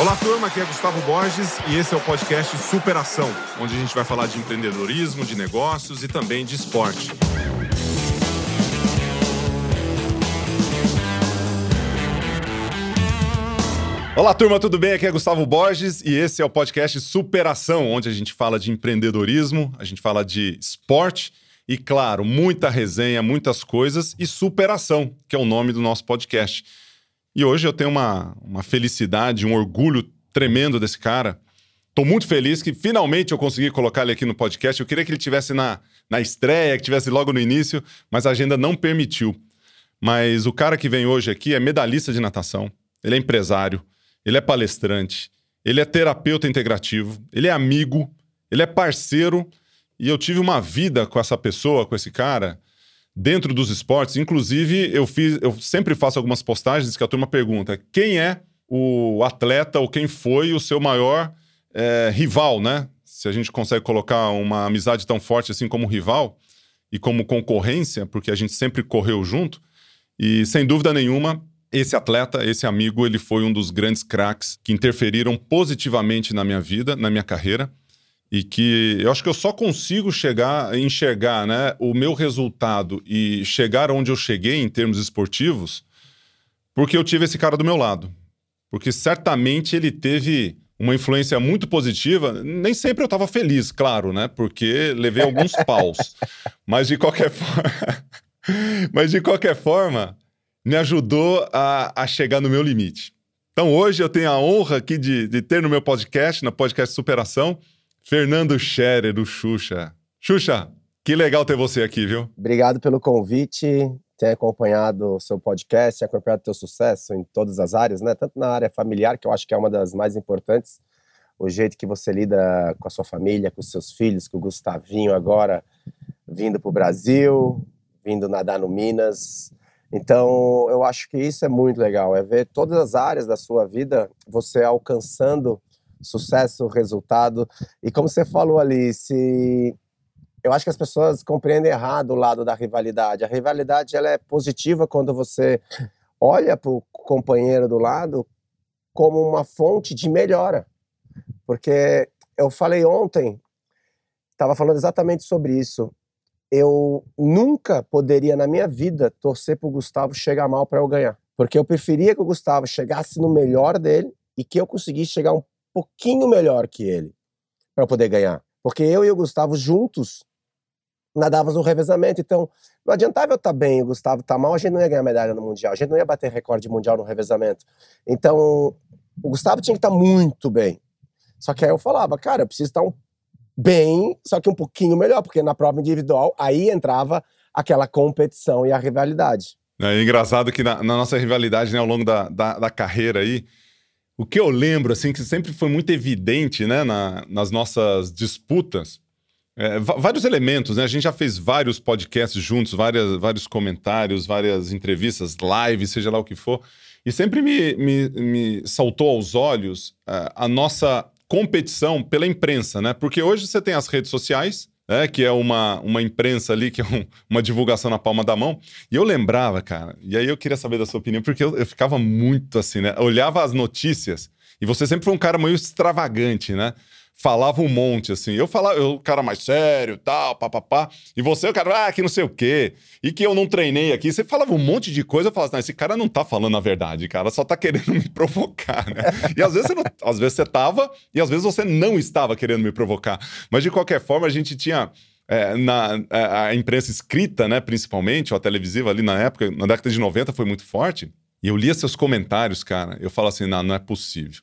Olá, turma, aqui é Gustavo Borges e esse é o podcast Superação, onde a gente vai falar de empreendedorismo, de negócios e também de esporte. Olá, turma, tudo bem? Aqui é Gustavo Borges e esse é o podcast Superação, onde a gente fala de empreendedorismo, a gente fala de esporte e, claro, muita resenha, muitas coisas e superação, que é o nome do nosso podcast. E hoje eu tenho uma, uma felicidade, um orgulho tremendo desse cara. Estou muito feliz que finalmente eu consegui colocar ele aqui no podcast. Eu queria que ele tivesse na, na estreia, que tivesse logo no início, mas a agenda não permitiu. Mas o cara que vem hoje aqui é medalhista de natação, ele é empresário, ele é palestrante, ele é terapeuta integrativo, ele é amigo, ele é parceiro e eu tive uma vida com essa pessoa, com esse cara, dentro dos esportes. Inclusive, eu fiz, eu sempre faço algumas postagens que a turma pergunta: quem é o atleta ou quem foi o seu maior é, rival, né? Se a gente consegue colocar uma amizade tão forte assim como rival e como concorrência, porque a gente sempre correu junto. E sem dúvida nenhuma, esse atleta, esse amigo, ele foi um dos grandes craques que interferiram positivamente na minha vida, na minha carreira e que eu acho que eu só consigo chegar, enxergar né, o meu resultado e chegar onde eu cheguei em termos esportivos, porque eu tive esse cara do meu lado. Porque certamente ele teve uma influência muito positiva. Nem sempre eu estava feliz, claro, né? Porque levei alguns paus. Mas de qualquer forma. Mas de qualquer forma, me ajudou a, a chegar no meu limite. Então hoje eu tenho a honra aqui de, de ter no meu podcast, na podcast Superação, Fernando Scherer, do Xuxa. Xuxa, que legal ter você aqui, viu? Obrigado pelo convite, ter acompanhado o seu podcast, acompanhado o teu sucesso em todas as áreas, né? Tanto na área familiar, que eu acho que é uma das mais importantes, o jeito que você lida com a sua família, com os seus filhos, com o Gustavinho agora vindo para o Brasil, vindo nadar no Minas. Então, eu acho que isso é muito legal, é ver todas as áreas da sua vida você alcançando sucesso, resultado. E como você falou ali, se eu acho que as pessoas compreendem errado o lado da rivalidade. A rivalidade ela é positiva quando você olha para o companheiro do lado como uma fonte de melhora. Porque eu falei ontem, estava falando exatamente sobre isso. Eu nunca poderia na minha vida torcer para o Gustavo chegar mal para eu ganhar. Porque eu preferia que o Gustavo chegasse no melhor dele e que eu conseguisse chegar um pouquinho melhor que ele para poder ganhar. Porque eu e o Gustavo juntos nadávamos no revezamento. Então, não adiantava eu estar tá bem e o Gustavo estar tá mal, a gente não ia ganhar medalha no Mundial. A gente não ia bater recorde mundial no revezamento. Então, o Gustavo tinha que estar tá muito bem. Só que aí eu falava, cara, eu preciso estar um bem, só que um pouquinho melhor, porque na prova individual aí entrava aquela competição e a rivalidade. É engraçado que na, na nossa rivalidade, né, ao longo da, da, da carreira aí, o que eu lembro, assim, que sempre foi muito evidente, né, na, nas nossas disputas, é, vários elementos, né? A gente já fez vários podcasts juntos, várias, vários comentários, várias entrevistas, lives, seja lá o que for. E sempre me, me, me saltou aos olhos uh, a nossa competição pela imprensa, né? Porque hoje você tem as redes sociais, é, que é uma, uma imprensa ali, que é um, uma divulgação na palma da mão. E eu lembrava, cara, e aí eu queria saber da sua opinião, porque eu, eu ficava muito assim, né? Olhava as notícias, e você sempre foi um cara meio extravagante, né? Falava um monte, assim. Eu falava, eu, cara mais sério, tal, papapá. E você, o cara, ah, que não sei o quê. E que eu não treinei aqui. Você falava um monte de coisa, eu falava, assim, esse cara não tá falando a verdade, cara, só tá querendo me provocar, né? E às vezes você, não, às vezes você tava, e às vezes você não estava querendo me provocar. Mas de qualquer forma, a gente tinha. É, na a, é, a imprensa escrita, né, principalmente, ou a televisiva ali na época, na década de 90 foi muito forte. E eu lia seus comentários, cara. Eu falo assim, não, não é possível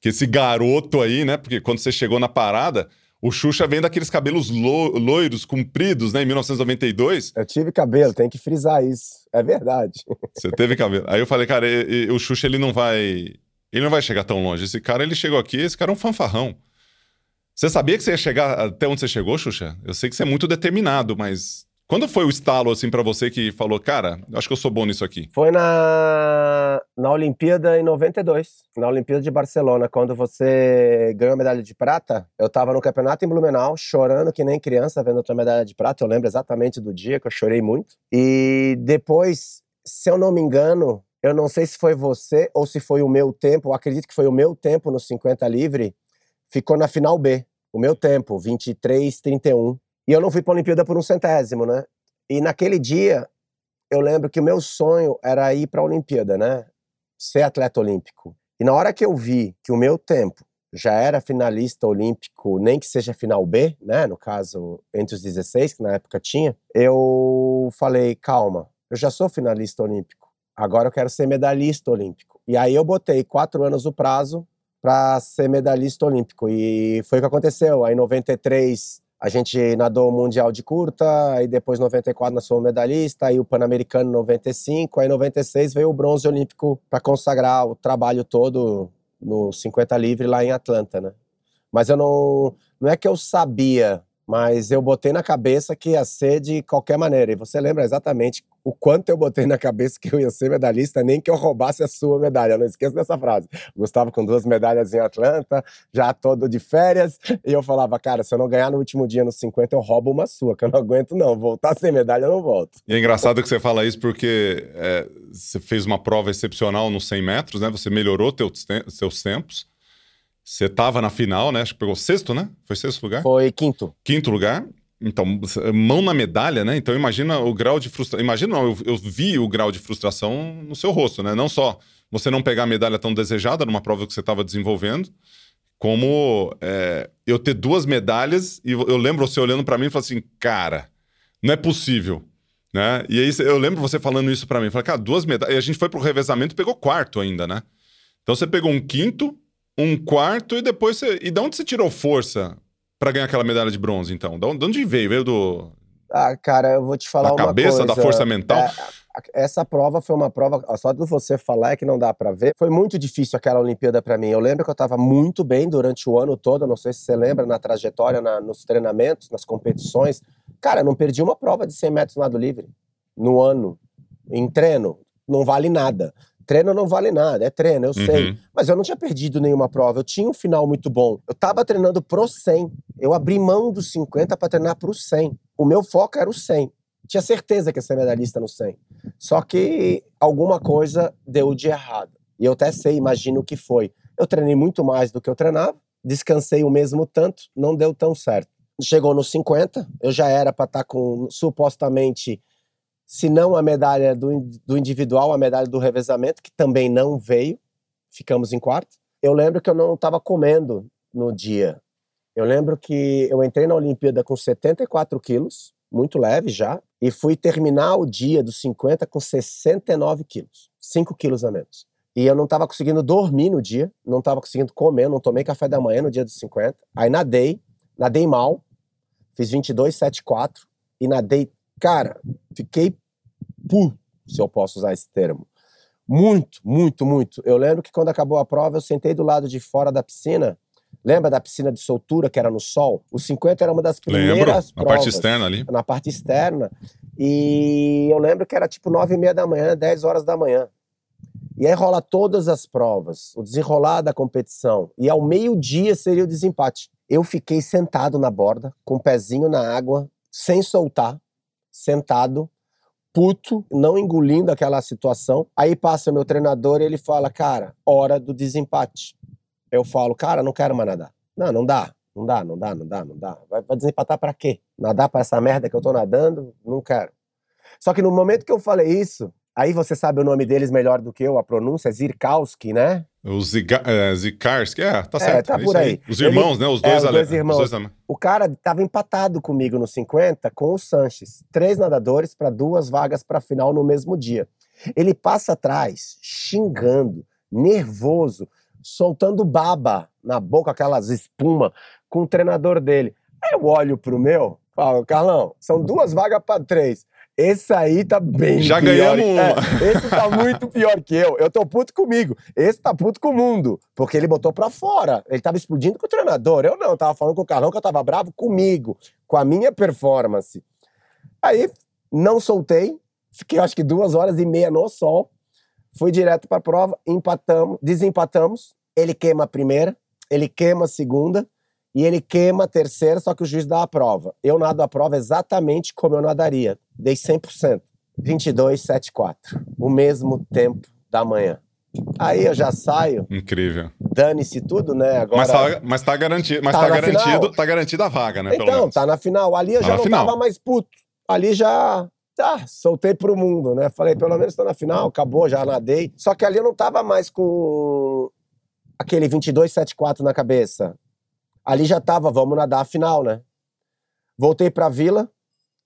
que esse garoto aí, né? Porque quando você chegou na parada, o Xuxa vem daqueles cabelos lo loiros, compridos, né? Em 1992. Eu tive cabelo, tem que frisar isso. É verdade. Você teve cabelo. Aí eu falei, cara, e, e, o Xuxa ele não vai. Ele não vai chegar tão longe. Esse cara, ele chegou aqui, esse cara é um fanfarrão. Você sabia que você ia chegar até onde você chegou, Xuxa? Eu sei que você é muito determinado, mas quando foi o estalo, assim, para você que falou, cara, acho que eu sou bom nisso aqui? Foi na, na Olimpíada em 92, na Olimpíada de Barcelona, quando você ganhou a medalha de prata. Eu tava no campeonato em Blumenau, chorando que nem criança, vendo a tua medalha de prata. Eu lembro exatamente do dia que eu chorei muito. E depois se eu não me engano, eu não sei se foi você ou se foi o meu tempo, eu acredito que foi o meu tempo no 50 livre, ficou na final B. O meu tempo, 23, 31. E eu não fui para a Olimpíada por um centésimo, né? E naquele dia, eu lembro que o meu sonho era ir para a Olimpíada, né? Ser atleta olímpico. E na hora que eu vi que o meu tempo já era finalista olímpico, nem que seja final B, né? No caso, entre os 16, que na época tinha, eu falei: calma, eu já sou finalista olímpico, agora eu quero ser medalhista olímpico. E aí eu botei quatro anos o prazo para ser medalhista olímpico. E foi o que aconteceu. Aí, em 93, a gente nadou o Mundial de Curta, aí depois, 94, nós fomos medalhista, aí o Pan-Americano, 95, aí, 96, veio o bronze olímpico para consagrar o trabalho todo no 50 livre lá em Atlanta, né? Mas eu não. Não é que eu sabia, mas eu botei na cabeça que ia ser de qualquer maneira. E você lembra exatamente o quanto eu botei na cabeça que eu ia ser medalhista, nem que eu roubasse a sua medalha. Não esqueço dessa frase. Gustavo com duas medalhas em Atlanta, já todo de férias, e eu falava, cara, se eu não ganhar no último dia nos 50, eu roubo uma sua, que eu não aguento não. Voltar sem medalha, eu não volto. E é engraçado que você fala isso porque é, você fez uma prova excepcional nos 100 metros, né? Você melhorou teus, seus tempos. Você estava na final, né? Acho que pegou sexto, né? Foi sexto lugar? Foi quinto. Quinto lugar. Então, mão na medalha, né? Então, imagina o grau de frustração. Imagina, não, eu, eu, vi o grau de frustração no seu rosto, né? Não só você não pegar a medalha tão desejada numa prova que você estava desenvolvendo, como é, eu ter duas medalhas e eu lembro você olhando para mim e falando assim, cara, não é possível. Né? E aí eu lembro você falando isso para mim. Falei, cara, duas medalhas. E a gente foi pro revezamento e pegou quarto ainda, né? Então você pegou um quinto, um quarto e depois você. E de onde você tirou força para ganhar aquela medalha de bronze, então? De onde veio? Veio do. Ah, cara, eu vou te falar da uma cabeça, coisa. da força mental? É, essa prova foi uma prova, só de você falar é que não dá para ver. Foi muito difícil aquela Olimpíada para mim. Eu lembro que eu estava muito bem durante o ano todo, não sei se você lembra, na trajetória, na, nos treinamentos, nas competições. Cara, eu não perdi uma prova de 100 metros nado livre no ano, em treino. Não vale nada. Treino não vale nada, é treino, eu uhum. sei. Mas eu não tinha perdido nenhuma prova, eu tinha um final muito bom. Eu tava treinando pro 100. Eu abri mão dos 50 para treinar pro 100. O meu foco era o 100. Tinha certeza que ia ser medalhista no 100. Só que alguma coisa deu de errado. E eu até sei, imagino o que foi. Eu treinei muito mais do que eu treinava, descansei o mesmo tanto, não deu tão certo. Chegou nos 50, eu já era para estar tá com supostamente se não a medalha do, do individual, a medalha do revezamento, que também não veio, ficamos em quarto. Eu lembro que eu não estava comendo no dia. Eu lembro que eu entrei na Olimpíada com 74 quilos, muito leve já, e fui terminar o dia dos 50 com 69 quilos, 5 quilos a menos. E eu não estava conseguindo dormir no dia, não estava conseguindo comer, não tomei café da manhã no dia dos 50. Aí nadei, nadei mal, fiz 22,74 e nadei Cara, fiquei pu, se eu posso usar esse termo. Muito, muito, muito. Eu lembro que quando acabou a prova, eu sentei do lado de fora da piscina. Lembra da piscina de soltura que era no sol? O 50 era uma das primeiras lembro, provas. Na parte externa ali. Na parte externa. E eu lembro que era tipo nove e meia da manhã, 10 horas da manhã. E aí rola todas as provas, o desenrolar da competição. E ao meio-dia seria o desempate. Eu fiquei sentado na borda, com o pezinho na água, sem soltar, sentado, puto, não engolindo aquela situação. Aí passa meu treinador e ele fala, cara, hora do desempate. Eu falo, cara, não quero mais nadar. Não, não dá. Não dá, não dá, não dá, não dá. Vai, vai desempatar para quê? Nadar para essa merda que eu tô nadando? Não quero. Só que no momento que eu falei isso, aí você sabe o nome deles melhor do que eu, a pronúncia Zirkowski, né? O Ziga, é, Zikarski, é, tá é, certo. É, tá por aí. aí. Os irmãos, Ele, né? Os dois, é, os dois irmãos. Os dois... O cara tava empatado comigo no 50 com o Sanches. Três nadadores para duas vagas para final no mesmo dia. Ele passa atrás, xingando, nervoso, soltando baba na boca, aquelas espuma, com o treinador dele. Aí eu olho pro meu, falo, Carlão, são duas vagas para três. Esse aí tá bem Já pior. ganhamos uma. É, esse tá muito pior que eu. Eu tô puto comigo. Esse tá puto com o mundo. Porque ele botou pra fora. Ele tava explodindo com o treinador. Eu não, eu tava falando com o Carlão que eu tava bravo comigo, com a minha performance. Aí, não soltei. Fiquei, acho que duas horas e meia no sol. Fui direto pra prova, empatamos, desempatamos. Ele queima a primeira, ele queima a segunda e ele queima a terceira, só que o juiz dá a prova. Eu nado a prova exatamente como eu nadaria. Dei 100%. 2274, o mesmo tempo da manhã. Aí eu já saio, Incrível. dane-se tudo, né? Agora, Mas tá, mas tá garantido, mas Tá tá, garantido, final. tá garantida a vaga, né? pelo então, tá na final. Ali eu Tá já não final. tava mais puto. Ali já, tá, soltei pro mundo, né? Falei, pelo menos tô na final, acabou, já nadei. Só que ali eu não tava mais com aquele 2274 na cabeça. Ali já tava, vamos nadar a final, né? Voltei pra vila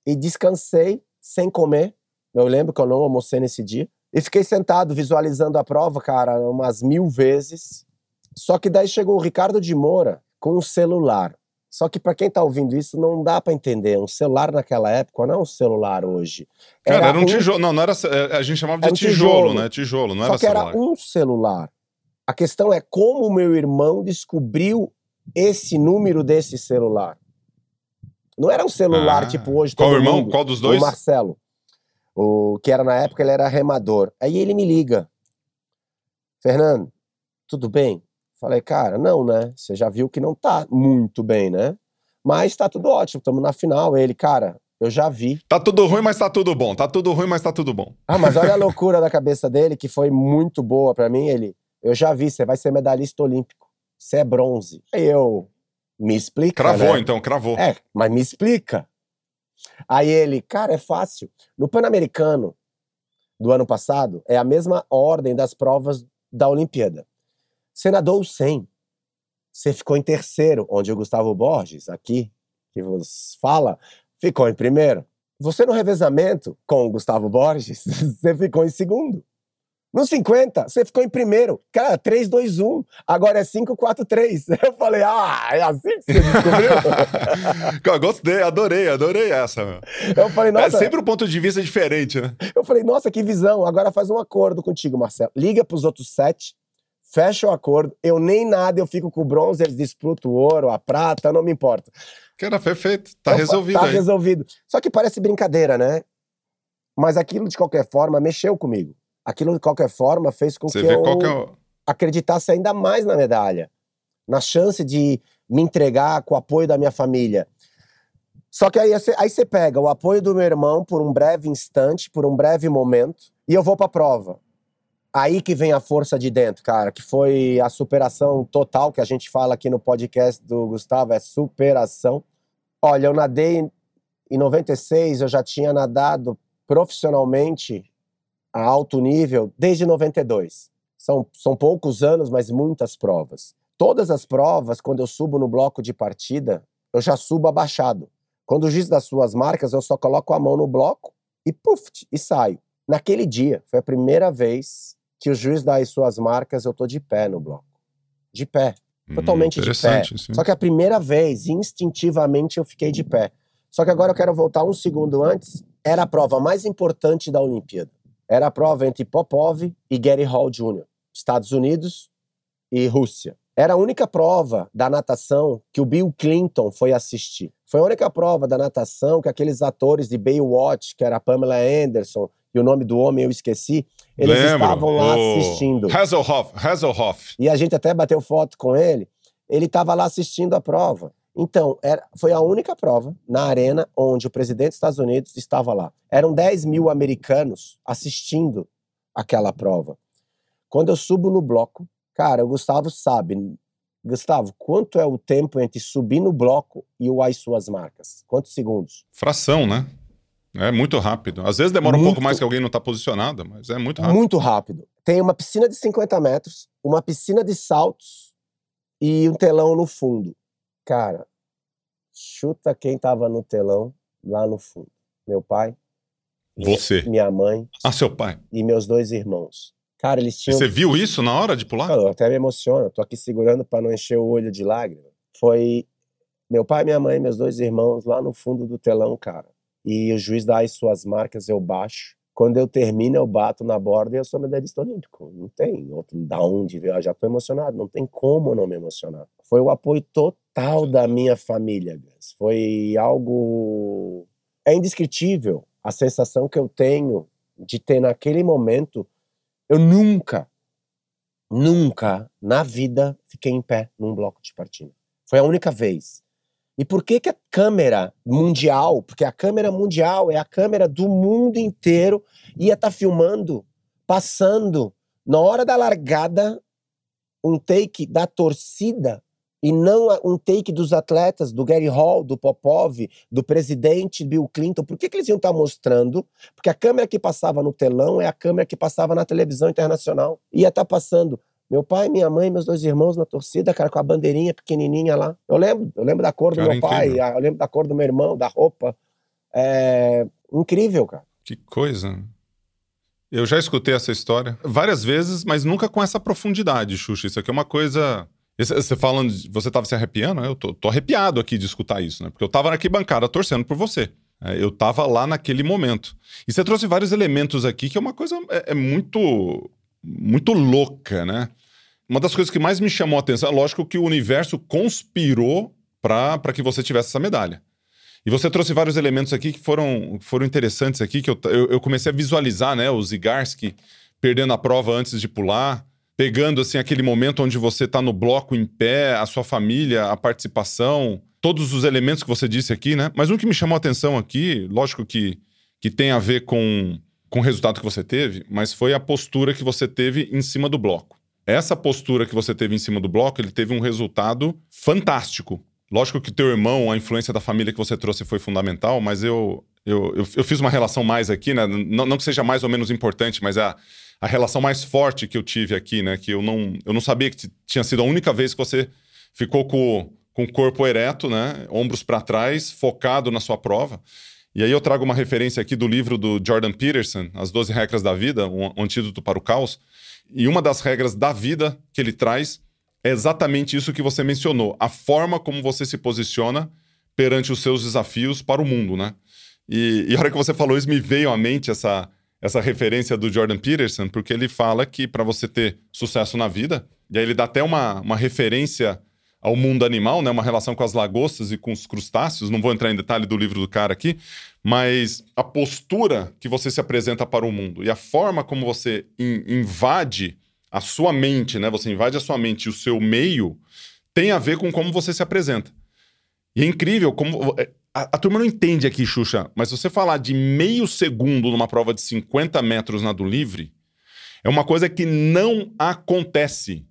e descansei sem comer. Eu lembro que eu não almocei nesse dia. E fiquei sentado visualizando a prova, cara, umas mil vezes. Só que daí chegou o Ricardo de Moura com um celular. Só que pra quem tá ouvindo isso, não dá pra entender. Um celular naquela época não é um celular hoje. Cara, era um tijolo. Não, não era. é, A gente chamava de um tijolo, tijolo. né? Tijolo, não Só era que celular. era um celular. A questão é como o meu irmão descobriu esse número desse celular. Não era um celular Ah, tipo hoje. Qual irmão? mundo. Qual dos dois? O Marcelo. O que era na época, ele era remador. Aí ele me liga. Fernando, tudo bem? Falei, cara, não, né? Você já viu que não tá muito bem, né? Mas tá tudo ótimo, estamos na final. Ele, cara, eu já vi. Tá tudo ruim, mas tá tudo bom. Tá tudo ruim, mas tá tudo bom. Ah, mas olha a loucura da cabeça dele, que foi muito boa pra mim. Ele, eu já vi, você vai ser medalhista olímpico. Você é bronze. Aí eu, me explica. Cravou, né? então, cravou. É, mas me explica. Aí ele, cara, é fácil. No Pan-Americano do ano passado, é a mesma ordem das provas da Olimpíada. Você nadou o 100. Você ficou em terceiro, onde o Gustavo Borges, aqui, que vos fala, ficou em primeiro. Você no revezamento com o Gustavo Borges, você ficou em segundo. No 50, você ficou em primeiro. Cara, 3, 2, 1. Agora é 5, 4, 3. Eu falei, ah, é assim que você descobriu? Cara, Gostei, adorei, adorei essa. Meu. Eu falei, nossa, É sempre um ponto de vista diferente, né? eu falei, nossa, que visão. Agora faz um acordo contigo, Marcelo. Liga pros outros sete, fecha o acordo. Eu nem nada, eu fico com o bronze, eles disputam o ouro, a prata, não me importa. Cara, perfeito. Tá Eu resolvido Tá aí. resolvido. Só que parece brincadeira, né? Mas aquilo, de qualquer forma, mexeu comigo. Aquilo, de qualquer forma, fez com Você que eu que é acreditasse ainda mais na medalha. Na chance de me entregar com o apoio da minha família. Só que aí você aí você pega o apoio do meu irmão por um breve instante, por um breve momento, e eu vou pra prova. Aí que vem a força de dentro, cara, que foi a superação total que a gente fala aqui no podcast do Gustavo, é superação. Olha, eu nadei em 96, eu já tinha nadado profissionalmente a alto nível desde 92. São, são poucos anos, mas muitas provas. Todas as provas, quando eu subo no bloco de partida, eu já subo abaixado. Quando o juiz das suas marcas, eu só coloco a mão no bloco e puf, e saio. Naquele dia, foi a primeira vez que o juiz dá as suas marcas, eu tô de pé no bloco. De pé. Totalmente de pé. Hum, sim. Só que a primeira vez, instintivamente, eu fiquei de pé. Só que agora eu quero voltar um segundo antes. Era a prova mais importante da Olimpíada. Era a prova entre Popov e Gary Hall Jr., Estados Unidos e Rússia. Era a única prova da natação que o Bill Clinton foi assistir. Foi a única prova da natação que aqueles atores de Baywatch, que era a Pamela Anderson e o nome do homem eu esqueci, eles Lembro, estavam lá assistindo. Hasselhoff, Hasselhoff. E a gente até bateu foto com ele. Ele estava lá assistindo a prova. Então, era, foi a única prova na arena onde o presidente dos Estados Unidos estava lá. Eram 10 mil americanos assistindo aquela prova. Quando eu subo no bloco, cara, o Gustavo sabe. Gustavo, quanto é o tempo entre subir no bloco e o as suas marcas? Quantos segundos? Fração, né? É muito rápido. Às vezes demora um Muito. pouco mais que alguém não tá posicionado, mas é muito rápido. Muito rápido. Tem uma piscina de 50 metros, uma piscina de saltos e um telão no fundo. Cara, chuta quem tava no telão lá no fundo. Meu pai, Você. minha mãe Ah, seu pai. e meus dois irmãos. Cara, eles E tinham. você viu isso na hora de pular? Eu até me emociono, tô aqui segurando para não encher o olho de lágrima. Foi meu pai, minha mãe e meus dois irmãos lá no fundo do telão, cara. E o juiz dá as suas marcas, eu baixo. Quando eu termino, eu bato na borda e eu sou medalhista olímpico. Não tem outro da onde ver. Eu já tô emocionado, não tem como não me emocionar. Foi o apoio total da minha família. Foi algo. É indescritível a sensação que eu tenho de ter naquele momento. Eu nunca, nunca na vida fiquei em pé num bloco de partida. Foi a única vez. E por que, que a câmera mundial, porque a câmera mundial é a câmera do mundo inteiro, ia estar tá filmando, passando, na hora da largada, um take da torcida e não um take dos atletas, do Gary Hall, do Popov, do presidente Bill Clinton. Por que, que eles iam estar tá mostrando? Porque a câmera que passava no telão é a câmera que passava na televisão internacional. Ia estar tá passando meu pai, minha mãe, meus dois irmãos na torcida, cara, com a bandeirinha pequenininha lá. Eu lembro, eu lembro da cor do cara, meu pai, eu lembro da cor do meu irmão, da roupa. É incrível, cara. Que coisa. Eu já escutei essa história várias vezes, mas nunca com essa profundidade, Xuxa. Isso aqui é uma coisa. Você falando, você estava se arrepiando? Eu tô, tô, arrepiado aqui de escutar isso, né? Porque eu estava na arquibancada torcendo por você. É, eu estava lá naquele momento. E você trouxe vários elementos aqui que é uma coisa é, é muito, muito louca, né? Uma das coisas que mais me chamou a atenção é lógico que o universo conspirou para que você tivesse essa medalha. E você trouxe vários elementos aqui que foram, foram interessantes aqui, que eu, eu, eu comecei a visualizar, né? O Zigarski perdendo a prova antes de pular, pegando assim aquele momento onde você está no bloco em pé, a sua família, a participação, todos os elementos que você disse aqui, né? Mas um que me chamou a atenção aqui, lógico que, que tem a ver com, com o resultado que você teve, mas foi a postura que você teve em cima do bloco essa postura que você teve em cima do bloco, ele teve um resultado fantástico. Lógico que teu irmão, a influência da família que você trouxe foi fundamental, mas eu, eu, eu, eu fiz uma relação mais aqui, né? Não, não, que seja mais ou menos importante, mas a, a relação mais forte que eu tive aqui, né? Que eu não, eu não sabia que tinha sido a única vez que você ficou com, com o corpo ereto, né? Ombros para trás, focado na sua prova. E aí eu trago uma referência aqui do livro do Jordan Peterson, As Doze Regras da Vida, um antídoto para o caos e uma das regras da vida que ele traz é exatamente isso que você mencionou, a forma como você se posiciona perante os seus desafios para o mundo, né? E, e a hora que você falou isso, me veio à mente essa, essa referência do Jordan Peterson, porque ele fala que para você ter sucesso na vida, e aí ele dá até uma, uma referência ao mundo animal, né? Uma relação com as lagostas e com os crustáceos. Não vou entrar em detalhe do livro do cara aqui, mas a postura que você se apresenta para o mundo e a forma como você in invade a sua mente, né? Você invade a sua mente e o seu meio tem a ver com como você se apresenta. E é incrível como é, a, a turma não entende aqui, Xuxa, mas você falar de meio segundo numa prova de 50 metros na do livre, é uma coisa que não acontece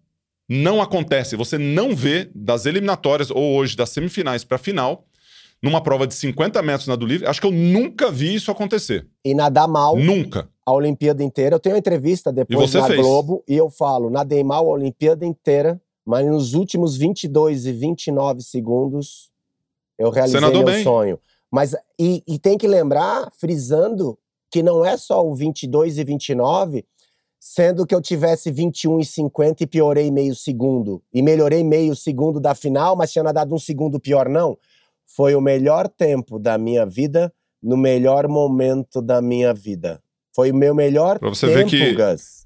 não acontece. Você não vê das eliminatórias ou hoje das semifinais para a final numa prova de 50 metros na do livre. Acho que eu nunca vi isso acontecer. E nadar mal. Nunca. A Olimpíada inteira. Eu tenho uma entrevista depois na fez. Globo e eu falo, nadei mal a Olimpíada inteira, mas nos últimos 22 e 29 segundos eu realizei meu bem. sonho. Mas e, e tem que lembrar, frisando, que não é só o 22 e 29, sendo que eu tivesse 21 e 50 e piorei meio segundo. E melhorei meio segundo da final, mas tinha nadado um segundo pior, não. Foi o melhor tempo da minha vida, no melhor momento da minha vida. Foi o meu melhor pra você tempo, ver que... Gus.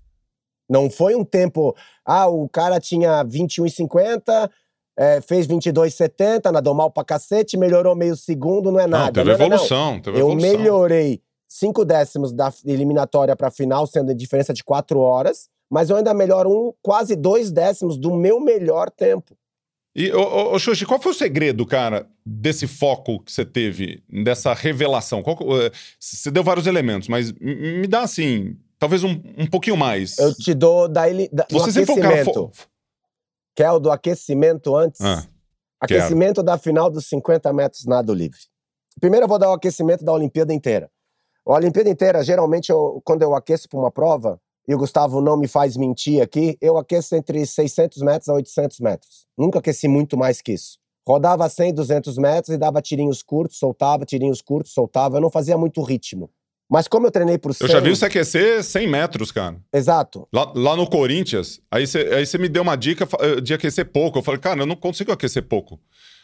Não foi um tempo. Ah, o cara tinha 21 e 50, é, fez 22,70, nadou mal pra cacete, melhorou meio segundo, não é nada. Não, teve não, evolução, não. teve eu evolução. Eu melhorei cinco décimos da eliminatória para a final, sendo a diferença de quatro horas, mas eu ainda melhoro um, quase dois décimos do meu melhor tempo. E, ô, ô, ô Xuxi, qual foi o segredo, cara, desse foco que você teve, dessa revelação? Qual, você deu vários elementos, mas me dá, assim, talvez um, um pouquinho mais. Eu te dou da, da, do você aquecimento. Fo... Quer o do aquecimento antes? Ah, aquecimento quero. da final dos 50 metros nado livre. Primeiro eu vou dar o aquecimento da Olimpíada inteira. A Olimpíada inteira, geralmente, eu, quando eu aqueço para uma prova, e o Gustavo não me faz mentir aqui, eu aqueço entre 600 metros a 800 metros. Nunca aqueci muito mais que isso. Rodava 100, 200 metros e dava tirinhos curtos, soltava, tirinhos curtos, soltava. Eu não fazia muito ritmo. Mas como eu treinei pro 100... Eu já vi você aquecer 100 metros, cara. Exato. Lá, lá no Corinthians, aí você, aí me deu uma dica eh, de aquecer pouco. Eu falei, cara, eu não consigo aquecer pouco.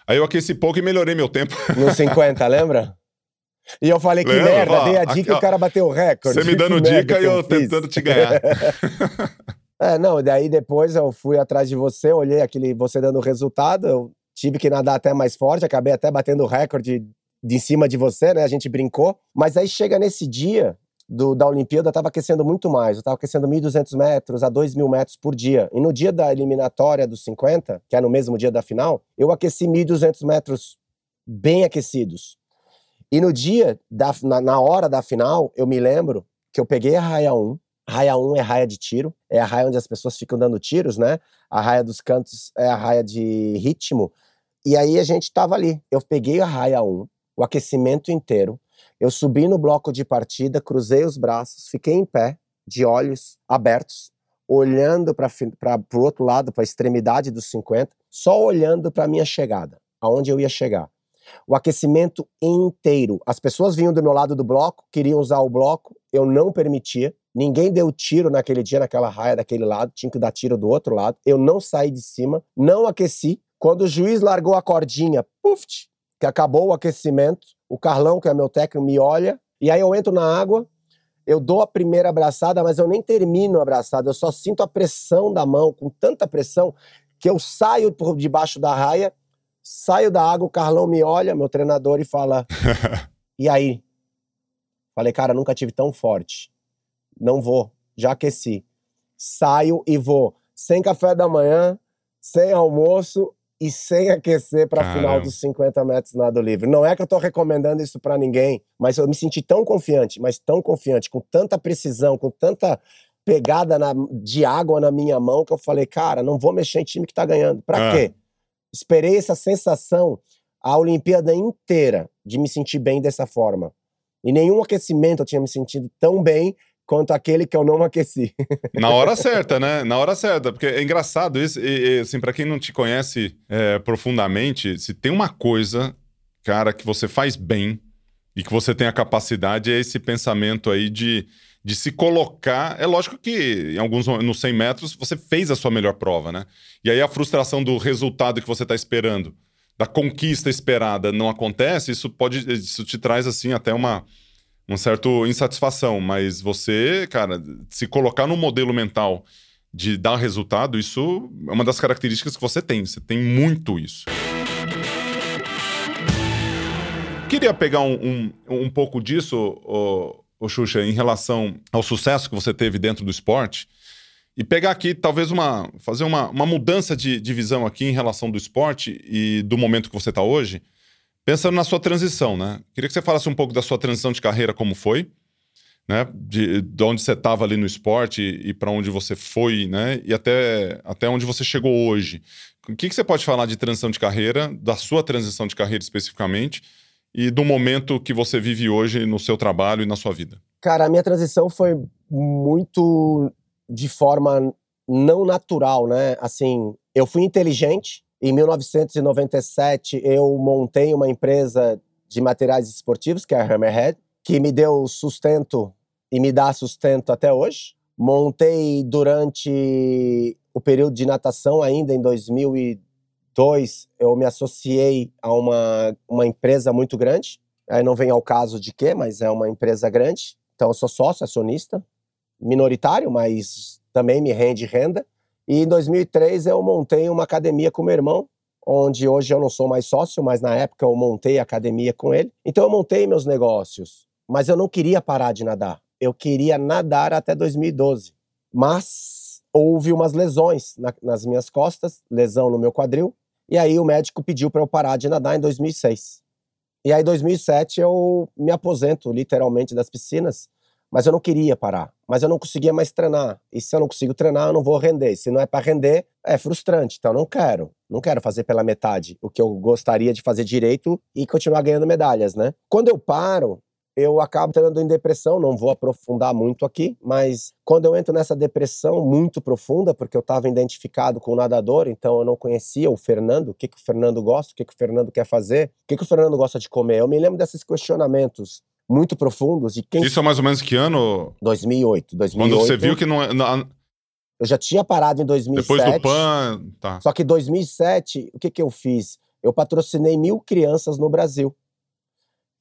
Aí eu aqueci pouco e melhorei meu tempo. No 50, lembra? E eu falei, que Lembra, merda, dei a dica e o cara bateu o recorde. Você me dando dica e eu, eu tentando te ganhar. é, não, daí depois eu fui atrás de você, olhei aquele você dando resultado, eu tive que nadar até mais forte, acabei até batendo o recorde de em cima de você, né? A gente brincou. Mas aí chega nesse dia do, da Olimpíada, eu tava aquecendo muito mais. Eu tava aquecendo 1.200 metros a 2.000 metros por dia. E no dia da eliminatória dos 50, que é no mesmo dia da final, eu aqueci 1.200 metros bem aquecidos. E no dia, da, na, na hora da final, eu me lembro que eu peguei a raia 1. Raia 1 é raia de tiro, é a raia onde as pessoas ficam dando tiros, né? A raia dos cantos é a raia de ritmo. E aí a gente tava ali. Eu peguei a raia 1, o aquecimento inteiro. Eu subi no bloco de partida, cruzei os braços, fiquei em pé, de olhos abertos, olhando para o outro lado, para a extremidade dos 50, só olhando para minha chegada, aonde eu ia chegar. O aquecimento inteiro. As pessoas vinham do meu lado do bloco, queriam usar o bloco, eu não permitia. Ninguém deu tiro naquele dia, naquela raia daquele lado, tinha que dar tiro do outro lado. Eu não saí de cima, não aqueci. Quando o juiz largou a cordinha, puf, que acabou o aquecimento, o Carlão, que é meu técnico, me olha, e aí eu entro na água, eu dou a primeira abraçada, mas eu nem termino a abraçada, eu só sinto a pressão da mão, com tanta pressão, que eu saio por debaixo da raia, saio da água, o Carlão me olha, meu treinador, e fala: E aí? Falei, cara, nunca tive tão forte. Não vou, já aqueci. Saio e vou, sem café da manhã, sem almoço e sem aquecer para a final dos 50 metros nado livre. Não é que eu estou recomendando isso para ninguém, mas eu me senti tão confiante, mas tão confiante, com tanta precisão, com tanta pegada na, de água na minha mão que eu falei, cara, não vou mexer em time que está ganhando. Para é. quê? Esperei essa sensação a Olimpíada inteira de me sentir bem dessa forma. Em nenhum aquecimento eu tinha me sentido tão bem quanto aquele que eu não aqueci. Na hora certa, né? Na hora certa. Porque é engraçado isso. E, e assim, para quem não te conhece é, profundamente, se tem uma coisa, cara, que você faz bem e que você tem a capacidade, é esse pensamento aí de, de se colocar. É lógico que em alguns nos 100 metros você fez a sua melhor prova, né? E aí a frustração do resultado que você está esperando, da conquista esperada, não acontece, isso pode. Isso te traz assim até uma uma certa insatisfação, mas você, cara, se colocar no modelo mental de dar resultado, isso é uma das características que você tem. Você tem muito isso. Queria pegar um, um, um pouco disso, o, o Xuxa, em relação ao sucesso que você teve dentro do esporte e pegar aqui, talvez, uma. fazer uma, uma mudança de, de visão aqui em relação do esporte e do momento que você está hoje. Pensando na sua transição, né? Queria que você falasse um pouco da sua transição de carreira, como foi, né? De, de onde você estava ali no esporte e, e para onde você foi, né? E até, até onde você chegou hoje. O que, que você pode falar de transição de carreira, da sua transição de carreira especificamente, e do momento que você vive hoje no seu trabalho e na sua vida? Cara, a minha transição foi muito de forma não natural, né? Assim, eu fui inteligente, em 1997, eu montei uma empresa de materiais esportivos, que é a Hammerhead, que me deu sustento e me dá sustento até hoje. Montei durante o período de natação, ainda em 2002, eu me associei a uma, uma empresa muito grande. Aí não vem ao caso de quê, mas é uma empresa grande. Então eu sou sócio, acionista, minoritário, mas também me rende renda. E em 2003 eu montei uma academia com meu irmão, onde hoje eu não sou mais sócio, mas na época eu montei a academia com ele. Então eu montei meus negócios, mas eu não queria parar de nadar. Eu queria nadar até 2012. Mas houve umas lesões na, nas minhas costas, lesão no meu quadril, e aí o médico pediu para eu parar de nadar em 2006. E aí em 2007 eu me aposento literalmente das piscinas mas eu não queria parar. Mas eu não conseguia mais treinar. E se eu não consigo treinar, eu não vou render. Se não é para render, é frustrante. Então não quero. Não quero fazer pela metade o que eu gostaria de fazer direito e continuar ganhando medalhas, né? Quando eu paro, eu acabo entrando em depressão, não vou aprofundar muito aqui, mas quando eu entro nessa depressão muito profunda, porque eu estava identificado com o nadador, então eu não conhecia o Fernando, o que, que o Fernando gosta, o que, que o Fernando quer fazer, o que, que o Fernando gosta de comer. Eu me lembro desses questionamentos muito profundos de quem. Isso é mais ou menos que ano? 2008. 2008 Quando você viu que não. É, não... Eu já tinha parado em 2007. Depois do PAN. Tá. Só que em 2007, o que, que eu fiz? Eu patrocinei mil crianças no Brasil.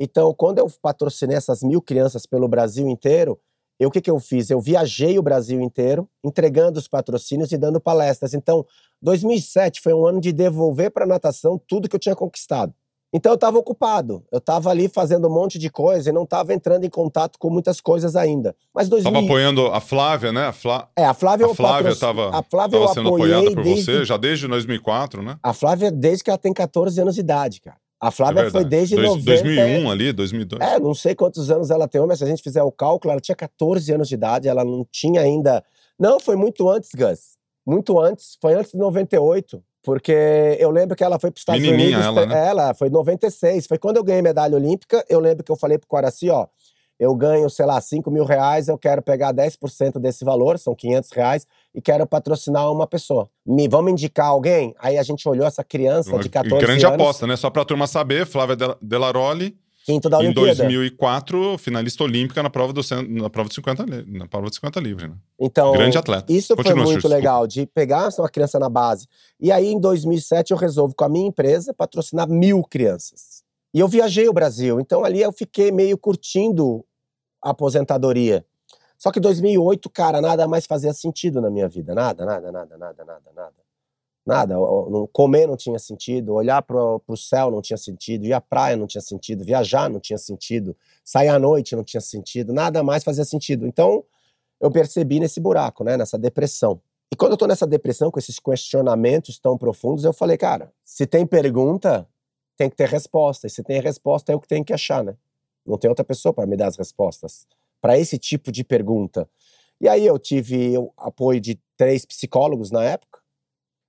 Então, quando eu patrocinei essas mil crianças pelo Brasil inteiro, eu, o que, que eu fiz? Eu viajei o Brasil inteiro, entregando os patrocínios e dando palestras. Então, 2007 foi um ano de devolver para a natação tudo que eu tinha conquistado. Então eu estava ocupado, eu estava ali fazendo um monte de coisa e não estava entrando em contato com muitas coisas ainda. Mas 2000... Tava apoiando a Flávia, né? A Flá... É, a Flávia, a Flávia estava a Flávia tava sendo apoiada por desde... você já desde 2004, né? A Flávia desde que ela tem 14 anos de idade, cara. A Flávia é foi desde Dois, 90. 2001 ali, 2002. É, não sei quantos anos ela tem, mas se a gente fizer o cálculo, ela tinha 14 anos de idade, ela não tinha ainda. Não, foi muito antes, Gus. Muito antes, foi antes de 98. Porque eu lembro que ela foi para os Estados Menininha Unidos. ela, né? Ela foi em 96. Foi quando eu ganhei medalha olímpica. Eu lembro que eu falei pro Coraci, ó. Eu ganho, sei lá, 5 mil reais, eu quero pegar 10% desse valor, são 500 reais, e quero patrocinar uma pessoa. Me, vamos indicar alguém? Aí a gente olhou essa criança de 14 Grande anos. aposta, né? Só pra turma saber, Flávia Del- Delaroli, Quinto da em Olimpíada. 2004, finalista olímpica na prova, do, na prova de 50, li- na prova de 50 livre, né? Então, Grande atleta. Isso Continua, foi muito legal, de pegar uma criança na base. E aí, em 2007, eu resolvo, com a minha empresa, patrocinar mil crianças. E eu viajei o Brasil, então ali eu fiquei meio curtindo a aposentadoria. Só que 2008, cara, nada mais fazia sentido na minha vida. Nada, nada, nada, nada, nada, nada. Nada. O- o- Comer não tinha sentido, olhar pro, pro céu não tinha sentido, ir à praia não tinha sentido, viajar não tinha sentido, sair à noite não tinha sentido, nada mais fazia sentido. Então, eu percebi nesse buraco, né, nessa depressão. E quando eu tô nessa depressão, com esses questionamentos tão profundos, eu falei, cara, se tem pergunta, tem que ter resposta. E se tem resposta, é eu que tenho que achar, né? Não tem outra pessoa para me dar as respostas para esse tipo de pergunta. E aí eu tive o apoio de três psicólogos na época.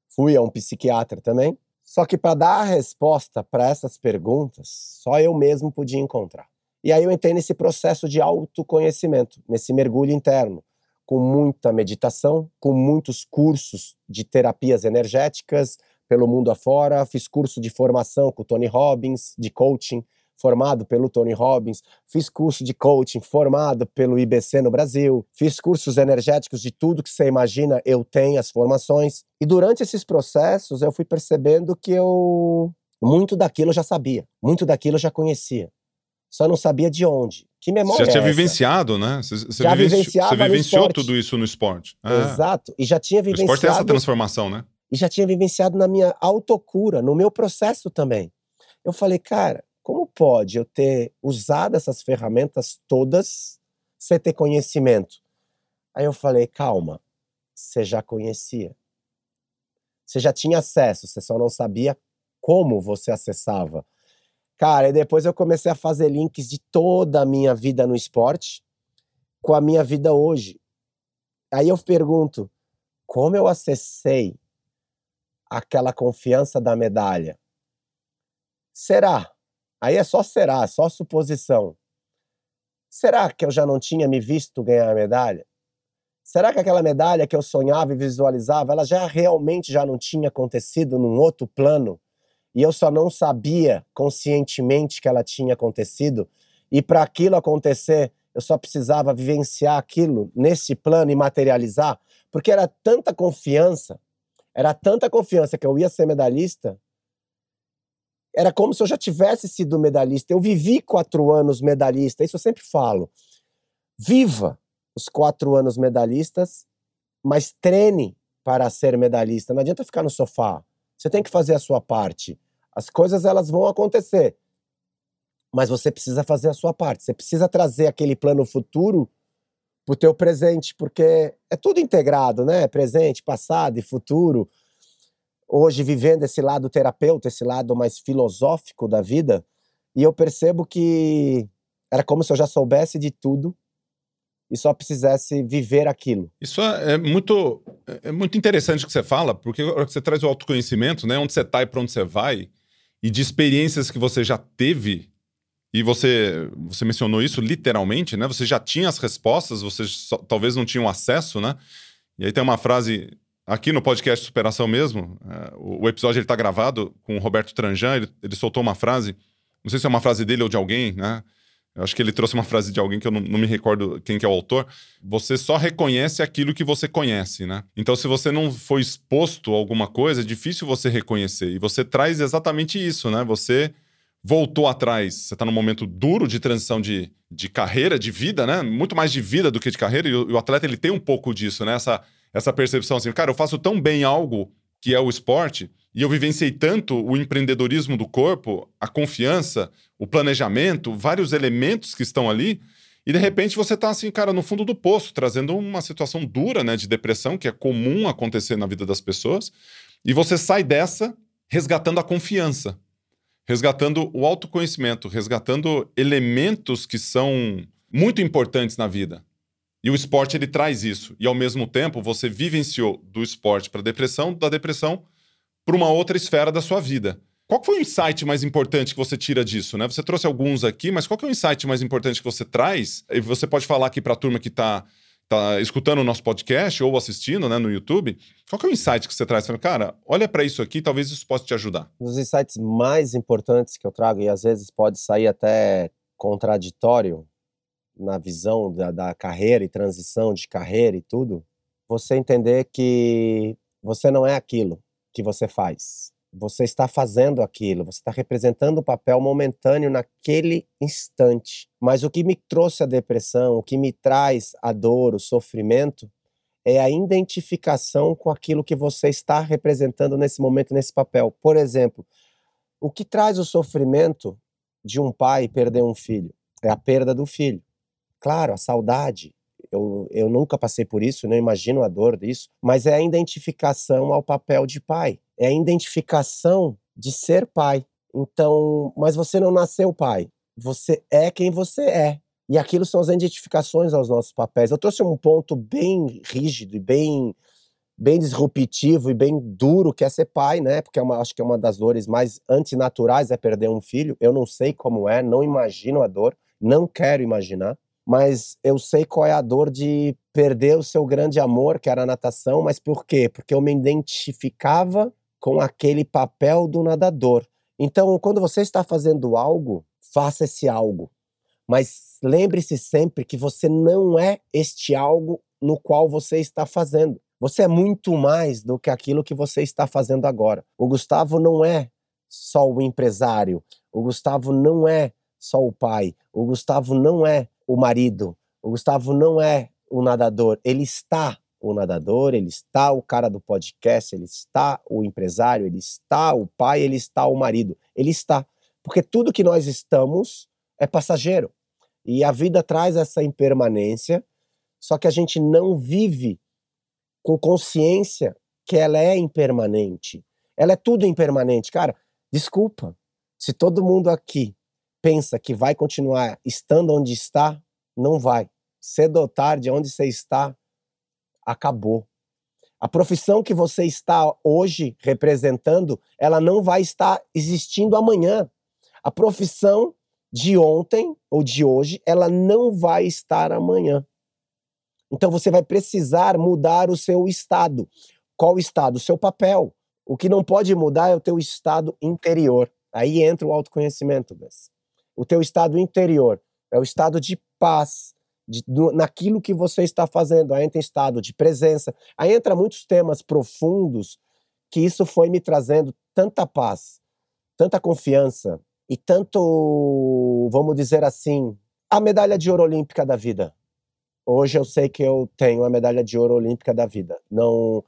Fui a um psiquiatra também. Só que para dar a resposta para essas perguntas, só eu mesmo podia encontrar. E aí eu entrei nesse processo de autoconhecimento, nesse mergulho interno, com muita meditação, com muitos cursos de terapias energéticas pelo mundo afora, fiz curso de formação com o Tony Robbins, de coaching, formado pelo Tony Robbins, fiz curso de coaching formado pelo IBC no Brasil, fiz cursos energéticos de tudo que você imagina, eu tenho as formações. E durante esses processos eu fui percebendo que eu muito daquilo eu já sabia, muito daquilo eu já conhecia. Só não sabia de onde. Que memória Você já tinha é vivenciado, né? Você, você Já vivenciava Você vivenciou tudo isso no esporte. É. Exato. E já tinha O esporte é essa vivenciado transformação, né? e já tinha vivenciado na minha autocura, no meu processo também. Eu falei, cara, como pode eu ter usado essas ferramentas todas sem ter conhecimento? Aí eu falei, calma, você já conhecia. Você já tinha acesso, você só não sabia como você acessava. Cara, e depois eu comecei a fazer links de toda a minha vida no esporte com a minha vida hoje. Aí eu pergunto, como eu acessei aquela confiança da medalha? Será? Aí é só será, só suposição. Será que eu já não tinha me visto ganhar a medalha? Será que aquela medalha que eu sonhava e visualizava, ela já realmente já não tinha acontecido num outro plano? E eu só não sabia conscientemente que ela tinha acontecido? E para aquilo acontecer, eu só precisava vivenciar aquilo nesse plano e materializar? Porque era tanta confiança, era tanta confiança que eu ia ser medalhista, era como se eu já tivesse sido medalhista. Eu vivi quatro anos medalhista, isso eu sempre falo. Viva os quatro anos medalhistas, mas treine para ser medalhista. Não adianta ficar no sofá. Você tem que fazer a sua parte. As coisas elas vão acontecer, mas você precisa fazer a sua parte. Você precisa trazer aquele plano futuro para o teu presente, porque é tudo integrado, né? Presente, passado e futuro hoje vivendo esse lado terapeuta, esse lado mais filosófico da vida, e eu percebo que era como se eu já soubesse de tudo e só precisasse viver aquilo. Isso é é muito, é muito interessante o que você fala, porque você traz o autoconhecimento, né? Onde você tá e para onde você vai, e de experiências que você já teve, e você, você mencionou isso literalmente, né? Você já tinha as respostas, você só- talvez não tinha o acesso, né? E aí tem uma frase aqui no podcast Superação mesmo, é, o, episódio ele tá gravado com o Roberto Tranjan, ele, ele soltou uma frase, não sei se é uma frase dele ou de alguém, né? Eu acho que ele trouxe uma frase de alguém que eu não, não me recordo quem que é o autor. Você só reconhece aquilo que você conhece, né? Então, se você não foi exposto a alguma coisa, é difícil você reconhecer. E você traz exatamente isso, né? Você voltou atrás. Você está num momento duro de transição de, de carreira, de vida, né? Muito mais de vida do que de carreira. E o, o atleta, ele tem um pouco disso, né? Essa, essa percepção assim, cara, eu faço tão bem algo que é o esporte, e eu vivenciei tanto o empreendedorismo do corpo, a confiança, o planejamento, vários elementos que estão ali, e de repente você tá assim, cara, no fundo do poço, trazendo uma situação dura, né, de depressão, que é comum acontecer na vida das pessoas, e você sai dessa resgatando a confiança. resgatando o autoconhecimento, resgatando elementos que são muito importantes na vida. E o esporte ele traz isso. E ao mesmo tempo, você vivenciou do esporte para a depressão, da depressão para uma outra esfera da sua vida. Qual foi o insight mais importante que você tira disso, né? Você trouxe alguns aqui, mas qual é o insight mais importante que você traz? E você pode falar aqui para a turma que está tá escutando o nosso podcast ou assistindo né, no YouTube. Qual é o insight que você traz? Cara, olha para isso aqui, talvez isso possa te ajudar. Um dos insights mais importantes que eu trago, e às vezes pode sair até contraditório na visão da, da carreira e transição de carreira e tudo, você entender que você não é aquilo que você faz você está fazendo aquilo, você está representando o papel momentâneo naquele instante. Mas o que me trouxe a depressão, o que me traz a dor, o sofrimento, é a identificação com aquilo que você está representando nesse momento, nesse papel. Por exemplo, o que traz o sofrimento de um pai perder um filho? É a perda do filho. Claro, a saudade. Eu, eu nunca passei por isso, não imagino a dor disso, mas é a identificação ao papel de pai é a identificação de ser pai. Então, mas você não nasceu pai. Você é quem você é. E aquilo são as identificações aos nossos papéis. Eu trouxe um ponto bem rígido e bem bem disruptivo e bem duro que é ser pai, né? Porque é uma, acho que é uma das dores mais antinaturais é perder um filho. Eu não sei como é, não imagino a dor, não quero imaginar, mas eu sei qual é a dor de perder o seu grande amor, que era a natação, mas por quê? Porque eu me identificava com aquele papel do nadador. Então, quando você está fazendo algo, faça esse algo. Mas lembre-se sempre que você não é este algo no qual você está fazendo. Você é muito mais do que aquilo que você está fazendo agora. O Gustavo não é só o empresário. O Gustavo não é só o pai. O Gustavo não é o marido. O Gustavo não é o nadador. Ele está o nadador, ele está o cara do podcast, ele está o empresário, ele está o pai, ele está o marido. Ele está. Porque tudo que nós estamos é passageiro. E a vida traz essa impermanência, só que a gente não vive com consciência que ela é impermanente. Ela é tudo impermanente. Cara, desculpa. Se todo mundo aqui pensa que vai continuar estando onde está, não vai. Cedo ou tarde, onde você está, acabou. A profissão que você está hoje representando, ela não vai estar existindo amanhã. A profissão de ontem ou de hoje, ela não vai estar amanhã. Então você vai precisar mudar o seu estado. Qual estado? O seu papel. O que não pode mudar é o teu estado interior. Aí entra o autoconhecimento, Gus. O teu estado interior é o estado de paz, de, do, naquilo que você está fazendo. Aí entra em estado de presença. Aí entra muitos temas profundos que isso foi me trazendo tanta paz, tanta confiança e tanto, vamos dizer assim, a medalha de ouro olímpica da vida. Hoje eu sei que eu tenho a medalha de ouro olímpica da vida. Não,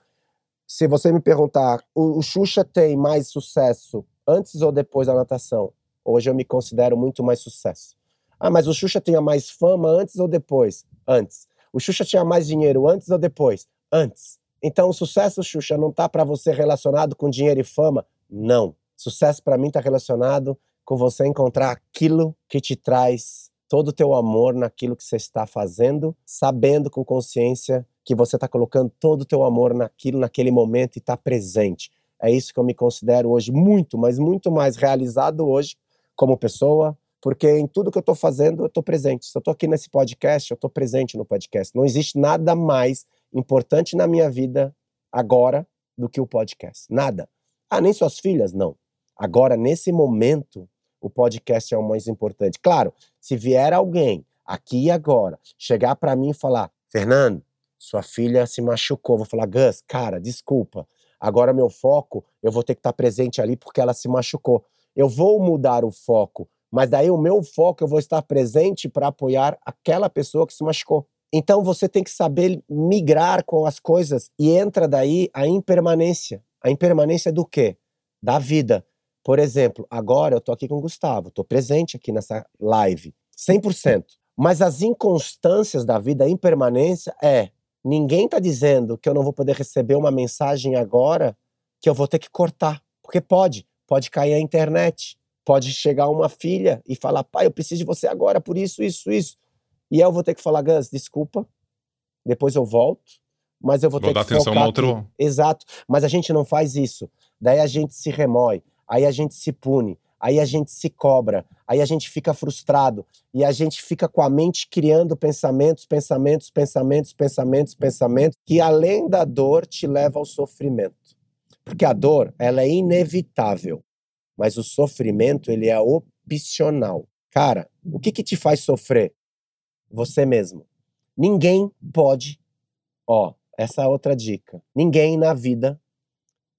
se você me perguntar, o, o Xuxa tem mais sucesso antes ou depois da natação? Hoje eu me considero muito mais sucesso. Ah, mas o Xuxa tinha mais fama antes ou depois? Antes. O Xuxa tinha mais dinheiro antes ou depois? Antes. Então o sucesso, Xuxa, não está para você relacionado com dinheiro e fama? Não. Sucesso para mim está relacionado com você encontrar aquilo que te traz todo o teu amor naquilo que você está fazendo, sabendo com consciência que você está colocando todo o teu amor naquilo, naquele momento e está presente. É isso que eu me considero hoje muito, mas muito mais realizado hoje como pessoa, porque em tudo que eu estou fazendo, eu estou presente. Se eu estou aqui nesse podcast, eu estou presente no podcast. Não existe nada mais importante na minha vida agora do que o podcast. Nada. Ah, nem suas filhas? Não. Agora, nesse momento, o podcast é o mais importante. Claro, se vier alguém aqui e agora chegar para mim e falar: Fernando, sua filha se machucou, vou falar: Gus, cara, desculpa. Agora meu foco, eu vou ter que estar tá presente ali porque ela se machucou. Eu vou mudar o foco mas daí o meu foco eu vou estar presente para apoiar aquela pessoa que se machucou. Então você tem que saber migrar com as coisas e entra daí a impermanência. A impermanência do quê? Da vida. Por exemplo, agora eu tô aqui com o Gustavo, tô presente aqui nessa live, 100%. Mas as inconstâncias da vida, a impermanência é, ninguém tá dizendo que eu não vou poder receber uma mensagem agora que eu vou ter que cortar, porque pode, pode cair a internet, Pode chegar uma filha e falar: pai, eu preciso de você agora por isso, isso, isso. E eu vou ter que falar: Gus, desculpa, depois eu volto, mas eu vou, Vou ter dar que atenção no outro-. Exato, mas a gente não faz isso. Daí a gente se remói, aí a gente se pune, aí a gente se cobra, aí a gente fica frustrado e a gente fica com a mente criando pensamentos, pensamentos, pensamentos, pensamentos, pensamentos, que além da dor te leva ao sofrimento. Porque a dor, ela é inevitável, mas o sofrimento, ele é opcional. Cara, o que que te faz sofrer? Você mesmo. Ninguém pode, ó, essa é outra dica. Ninguém na vida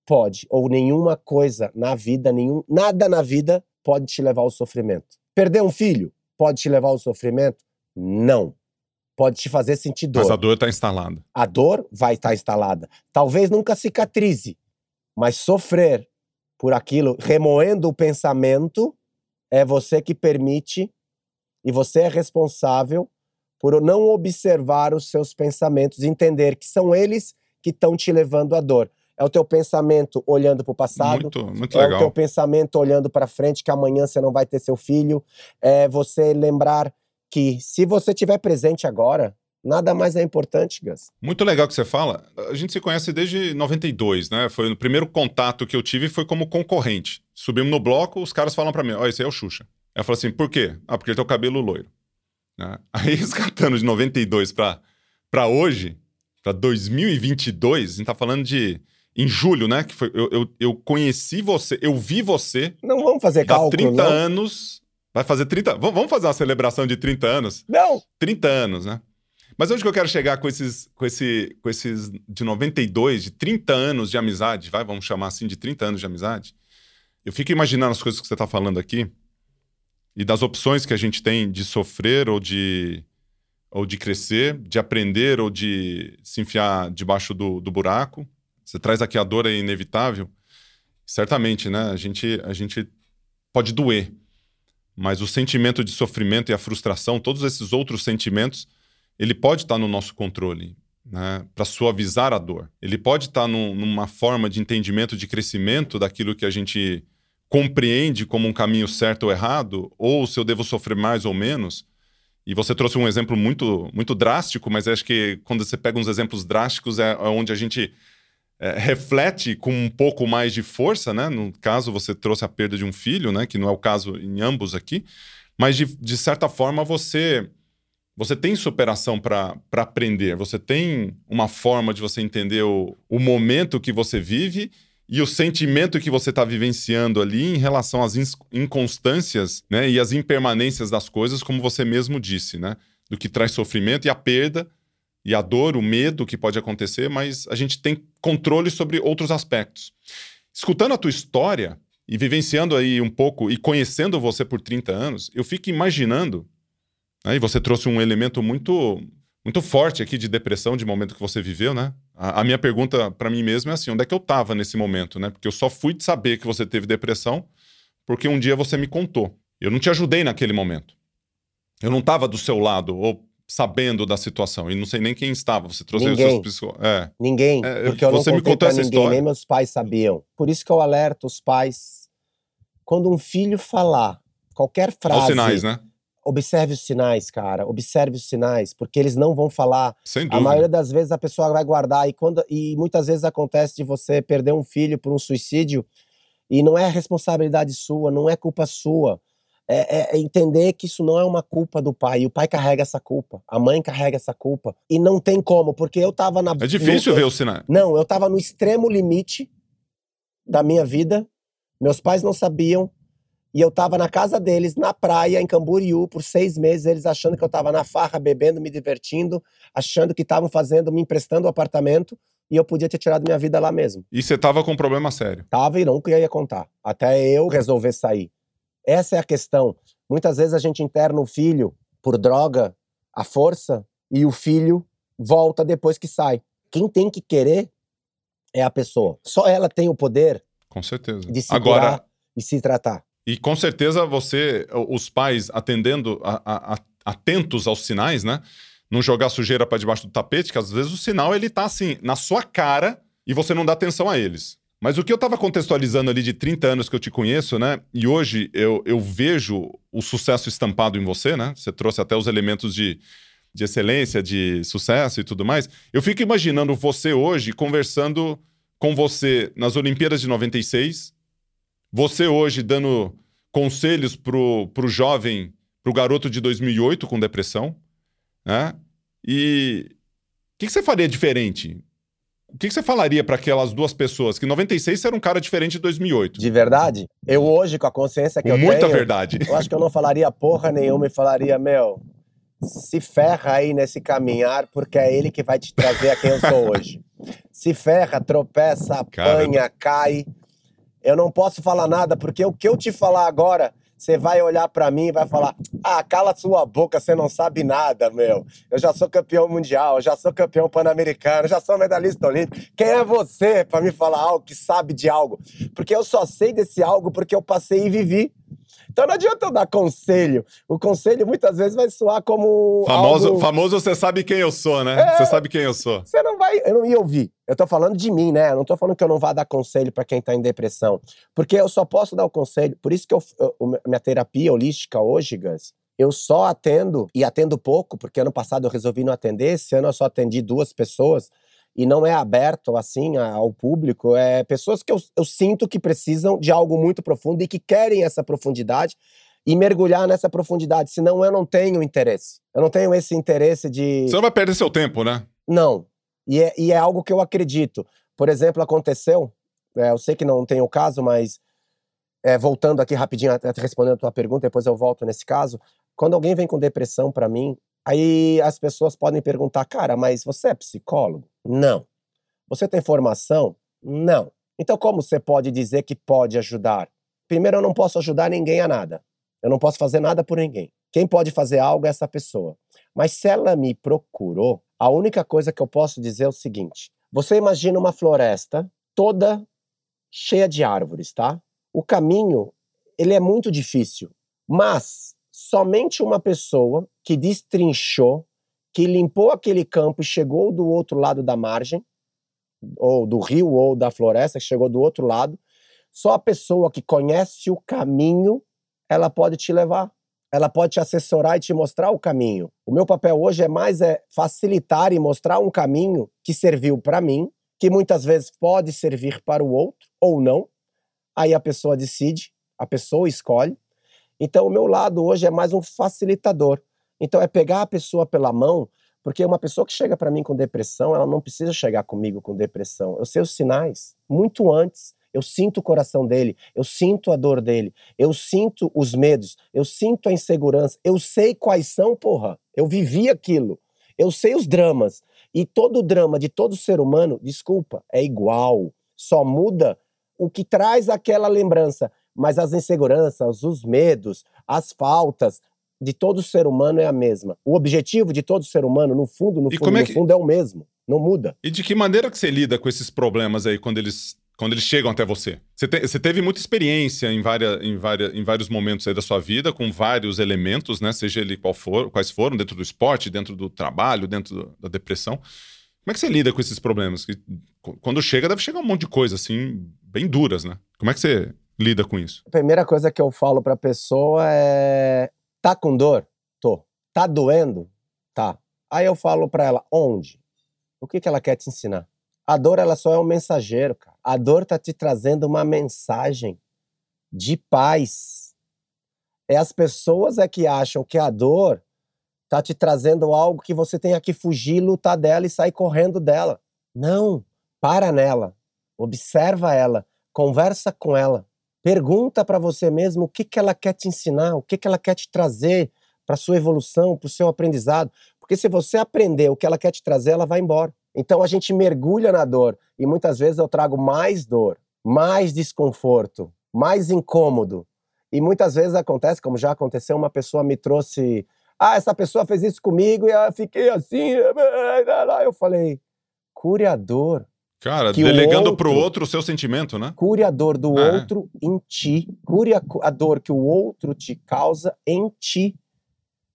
pode, ou nenhuma coisa na vida, nenhum, nada na vida pode te levar ao sofrimento. Perder um filho pode te levar ao sofrimento? Não. Pode te fazer sentir dor. Mas a dor tá instalada. A dor vai estar instalada. Talvez nunca cicatrize, mas sofrer por aquilo, remoendo o pensamento, é você que permite e você é responsável por não observar os seus pensamentos, entender que são eles que estão te levando à dor. É o teu pensamento olhando para o passado, Muito, muito é o legal. teu pensamento olhando para frente que amanhã você não vai ter seu filho. É você lembrar que se você tiver presente agora, nada mais é importante, Gus. Muito legal que você fala. A gente se conhece desde 92, né? Foi o primeiro contato que eu tive foi como concorrente. Subimos no bloco, os caras falam pra mim: Ó, esse aí é o Xuxa. Aí eu falo assim: por quê? Ah, porque ele tem o cabelo loiro. Né? Aí, resgatando de 92 pra, pra hoje, pra 2022, a gente tá falando de. Em julho, né? Que foi, eu, eu, eu conheci você, eu vi você Não vamos fazer há cálculo, 30 não. anos. Vai fazer 30. Vamos vamos fazer uma celebração de 30 anos? Não, 30 anos, né? Mas onde que eu quero chegar com esses, com esse, com esses de 92, de 30 anos de amizade, vai, vamos chamar assim, de 30 anos de amizade? Eu fico imaginando as coisas que você está falando aqui e das opções que a gente tem de sofrer ou de, ou de crescer, de aprender ou de se enfiar debaixo do, do buraco. Você traz aqui a dor é inevitável. Certamente, né? A gente, a gente pode doer, mas o sentimento de sofrimento e a frustração, todos esses outros sentimentos, ele pode estar no nosso controle, né? Para suavizar a dor. Ele pode estar num- numa forma de entendimento, de crescimento daquilo que a gente compreende como um caminho certo ou errado, ou se eu devo sofrer mais ou menos. E você trouxe um exemplo muito, muito drástico, mas acho que quando você pega uns exemplos drásticos é, é onde a gente é, reflete com um pouco mais de força, né? No caso, você trouxe a perda de um filho, né? Que não é o caso em ambos aqui, mas de, de certa forma você você tem superação para aprender, você tem uma forma de você entender o, o momento que você vive e o sentimento que você está vivenciando ali em relação às inconstâncias né, e às impermanências das coisas, como você mesmo disse, né? Do que traz sofrimento e a perda e a dor, o medo que pode acontecer, mas a gente tem controle sobre outros aspectos. Escutando a tua história e vivenciando aí um pouco e conhecendo você por 30 anos, eu fico imaginando, e você trouxe um elemento muito muito forte aqui de depressão, de momento que você viveu, né? A, a minha pergunta para mim mesmo é assim, onde é que eu estava nesse momento, né? Porque eu só fui saber que você teve depressão porque um dia você me contou. Eu não te ajudei naquele momento. Eu não estava do seu lado ou sabendo da situação e não sei nem quem estava. Você trouxe os Ninguém. seus psicó- É. ninguém, É, porque eu não você me contei contou essa ninguém, história. nem meus pais sabiam. Por isso que eu alerto os pais, quando um filho falar qualquer frase, Aos sinais, né? Observe os sinais, cara, observe os sinais, porque eles não vão falar Sem A dúvida. maioria das vezes a pessoa vai guardar e, quando, e muitas vezes acontece de você perder um filho por um suicídio e não é responsabilidade sua, não é culpa sua. É, é- é entender que isso não é uma culpa do pai. E o pai carrega essa culpa, a mãe carrega essa culpa. E não tem como, porque eu tava na. É difícil no, ver os sinais. Não, eu tava no extremo limite da minha vida. Meus pais não sabiam. E eu tava na casa deles, na praia, em Camboriú, por seis meses, eles achando que eu tava na farra, bebendo, me divertindo, achando que estavam fazendo, me emprestando o apartamento, e eu podia ter tirado minha vida lá mesmo. E você tava com um problema sério. Tava e nunca ia contar, até eu resolver sair. Essa é a questão. Muitas vezes a gente interna o filho por droga, à força, e o filho volta depois que sai. Quem tem que querer é a pessoa. Só ela tem o poder Com certeza. de se Agora, e se tratar. E com certeza você, os pais atendendo, a- a- atentos aos sinais, né? Não jogar sujeira para debaixo do tapete, que às vezes o sinal ele tá assim, na sua cara e você não dá atenção a eles. Mas o que eu estava contextualizando ali de 30 anos que eu te conheço, né? E hoje eu, eu vejo o sucesso estampado em você, né? Você trouxe até os elementos de, de excelência, de sucesso e tudo mais. Eu fico imaginando você hoje conversando com você nas Olimpíadas de 96, você hoje dando conselhos pro, pro jovem, pro garoto de 2008 com depressão, né? E o que, que, você faria diferente? O que, que você falaria para aquelas duas pessoas? Que em 96 você era um cara diferente de 2008. De verdade? Eu hoje, com a consciência que com eu muita tenho... Muita verdade. Eu acho que eu não falaria porra nenhuma e falaria, meu, se ferra aí nesse caminhar, porque é ele que vai te trazer a quem eu sou hoje. Se ferra, tropeça, apanha, Cara. cai. Eu não posso falar nada, porque o que eu te falar agora você vai olhar para mim e vai falar: ah, cala sua boca, você não sabe nada, meu. Eu já sou campeão mundial, já sou campeão pan-americano, já sou medalhista olímpico. Quem é você para me falar algo que sabe de algo? Porque eu só sei desse algo porque eu passei e vivi. Então não adianta eu dar conselho. O conselho muitas vezes vai soar como. Famoso, algo... famoso você sabe quem eu sou, né? É, você sabe quem eu sou. Você não vai. Eu não ia ouvir. Eu tô falando de mim, né? Eu não tô falando que eu não vá dar conselho para quem tá em depressão. Porque eu só posso dar o conselho. Por isso que eu, eu, minha terapia holística hoje, Gus, eu só atendo, e atendo pouco, porque ano passado eu resolvi não atender, esse ano eu só atendi duas pessoas e não é aberto assim ao público, é pessoas que eu, eu sinto que precisam de algo muito profundo e que querem essa profundidade e mergulhar nessa profundidade, senão eu não tenho interesse. Eu não tenho esse interesse de. Você não vai perder seu tempo, né? Não. E é, e é algo que eu acredito. Por exemplo, aconteceu, é, eu sei que não tem o caso, mas é, voltando aqui rapidinho, respondendo a tua pergunta, depois eu volto nesse caso. Quando alguém vem com depressão para mim, Aí as pessoas podem perguntar, cara, mas você é psicólogo? Não. Você tem formação? Não. Então, como você pode dizer que pode ajudar? Primeiro, eu não posso ajudar ninguém a nada. Eu não posso fazer nada por ninguém. Quem pode fazer algo é essa pessoa. Mas se ela me procurou, a única coisa que eu posso dizer é o seguinte: você imagina uma floresta toda cheia de árvores, tá? O caminho, ele é muito difícil, mas somente uma pessoa que destrinchou, que limpou aquele campo e chegou do outro lado da margem, ou do rio ou da floresta, que chegou do outro lado, só a pessoa que conhece o caminho, ela pode te levar. Ela pode te assessorar e te mostrar o caminho. O meu papel hoje é mais é facilitar e mostrar um caminho que serviu para mim, que muitas vezes pode servir para o outro ou não. Aí a pessoa decide, a pessoa escolhe. Então, o meu lado hoje é mais um facilitador. Então, é pegar a pessoa pela mão, porque uma pessoa que chega para mim com depressão, ela não precisa chegar comigo com depressão. Eu sei os sinais muito antes. Eu sinto o coração dele, eu sinto a dor dele, eu sinto os medos, eu sinto a insegurança, eu sei quais são, porra. Eu vivi aquilo. Eu sei os dramas. E todo drama de todo ser humano, desculpa, é igual. Só muda o que traz aquela lembrança mas as inseguranças, os medos, as faltas de todo ser humano é a mesma. O objetivo de todo ser humano, no fundo, no fundo, é no fundo, é o mesmo. Não muda. E de que maneira que você lida com esses problemas aí quando eles quando eles chegam até você. Você, te, você, teve muita experiência em, várias, em, várias, em vários momentos aí da sua vida, com vários elementos, né? Seja ele qual for, quais foram, dentro do esporte, dentro do trabalho, dentro do, da depressão. Como é que você lida com esses problemas? Que, quando chega, deve chegar um monte de coisa, assim, bem duras, né? Como é que você lida com isso? A primeira coisa que eu falo pra pessoa é: tá com dor? Tô. Tá doendo? Tá. Aí eu falo pra ela: onde? O que, que ela quer te ensinar? A dor, ela só é um mensageiro, cara. A dor tá te trazendo uma mensagem de paz. É as pessoas é que acham que a dor tá te trazendo algo que você tenha que fugir, lutar dela e sair correndo dela. Não, para nela, observa ela, conversa com ela, Pergunta para você mesmo o que, que ela quer te ensinar, o que, que ela quer te trazer para sua evolução, para o seu aprendizado. Porque se você aprender o que ela quer te trazer, ela vai embora. Então a gente mergulha na dor e muitas vezes eu trago mais dor, mais desconforto, mais incômodo. E muitas vezes acontece, como já aconteceu, uma pessoa me trouxe, ah, essa pessoa fez isso comigo e eu fiquei assim, eu falei, cure a dor, Cara, delegando para o outro o seu sentimento, né? Cure a dor do é. outro em ti. Cure a, a, dor que o outro te causa em ti.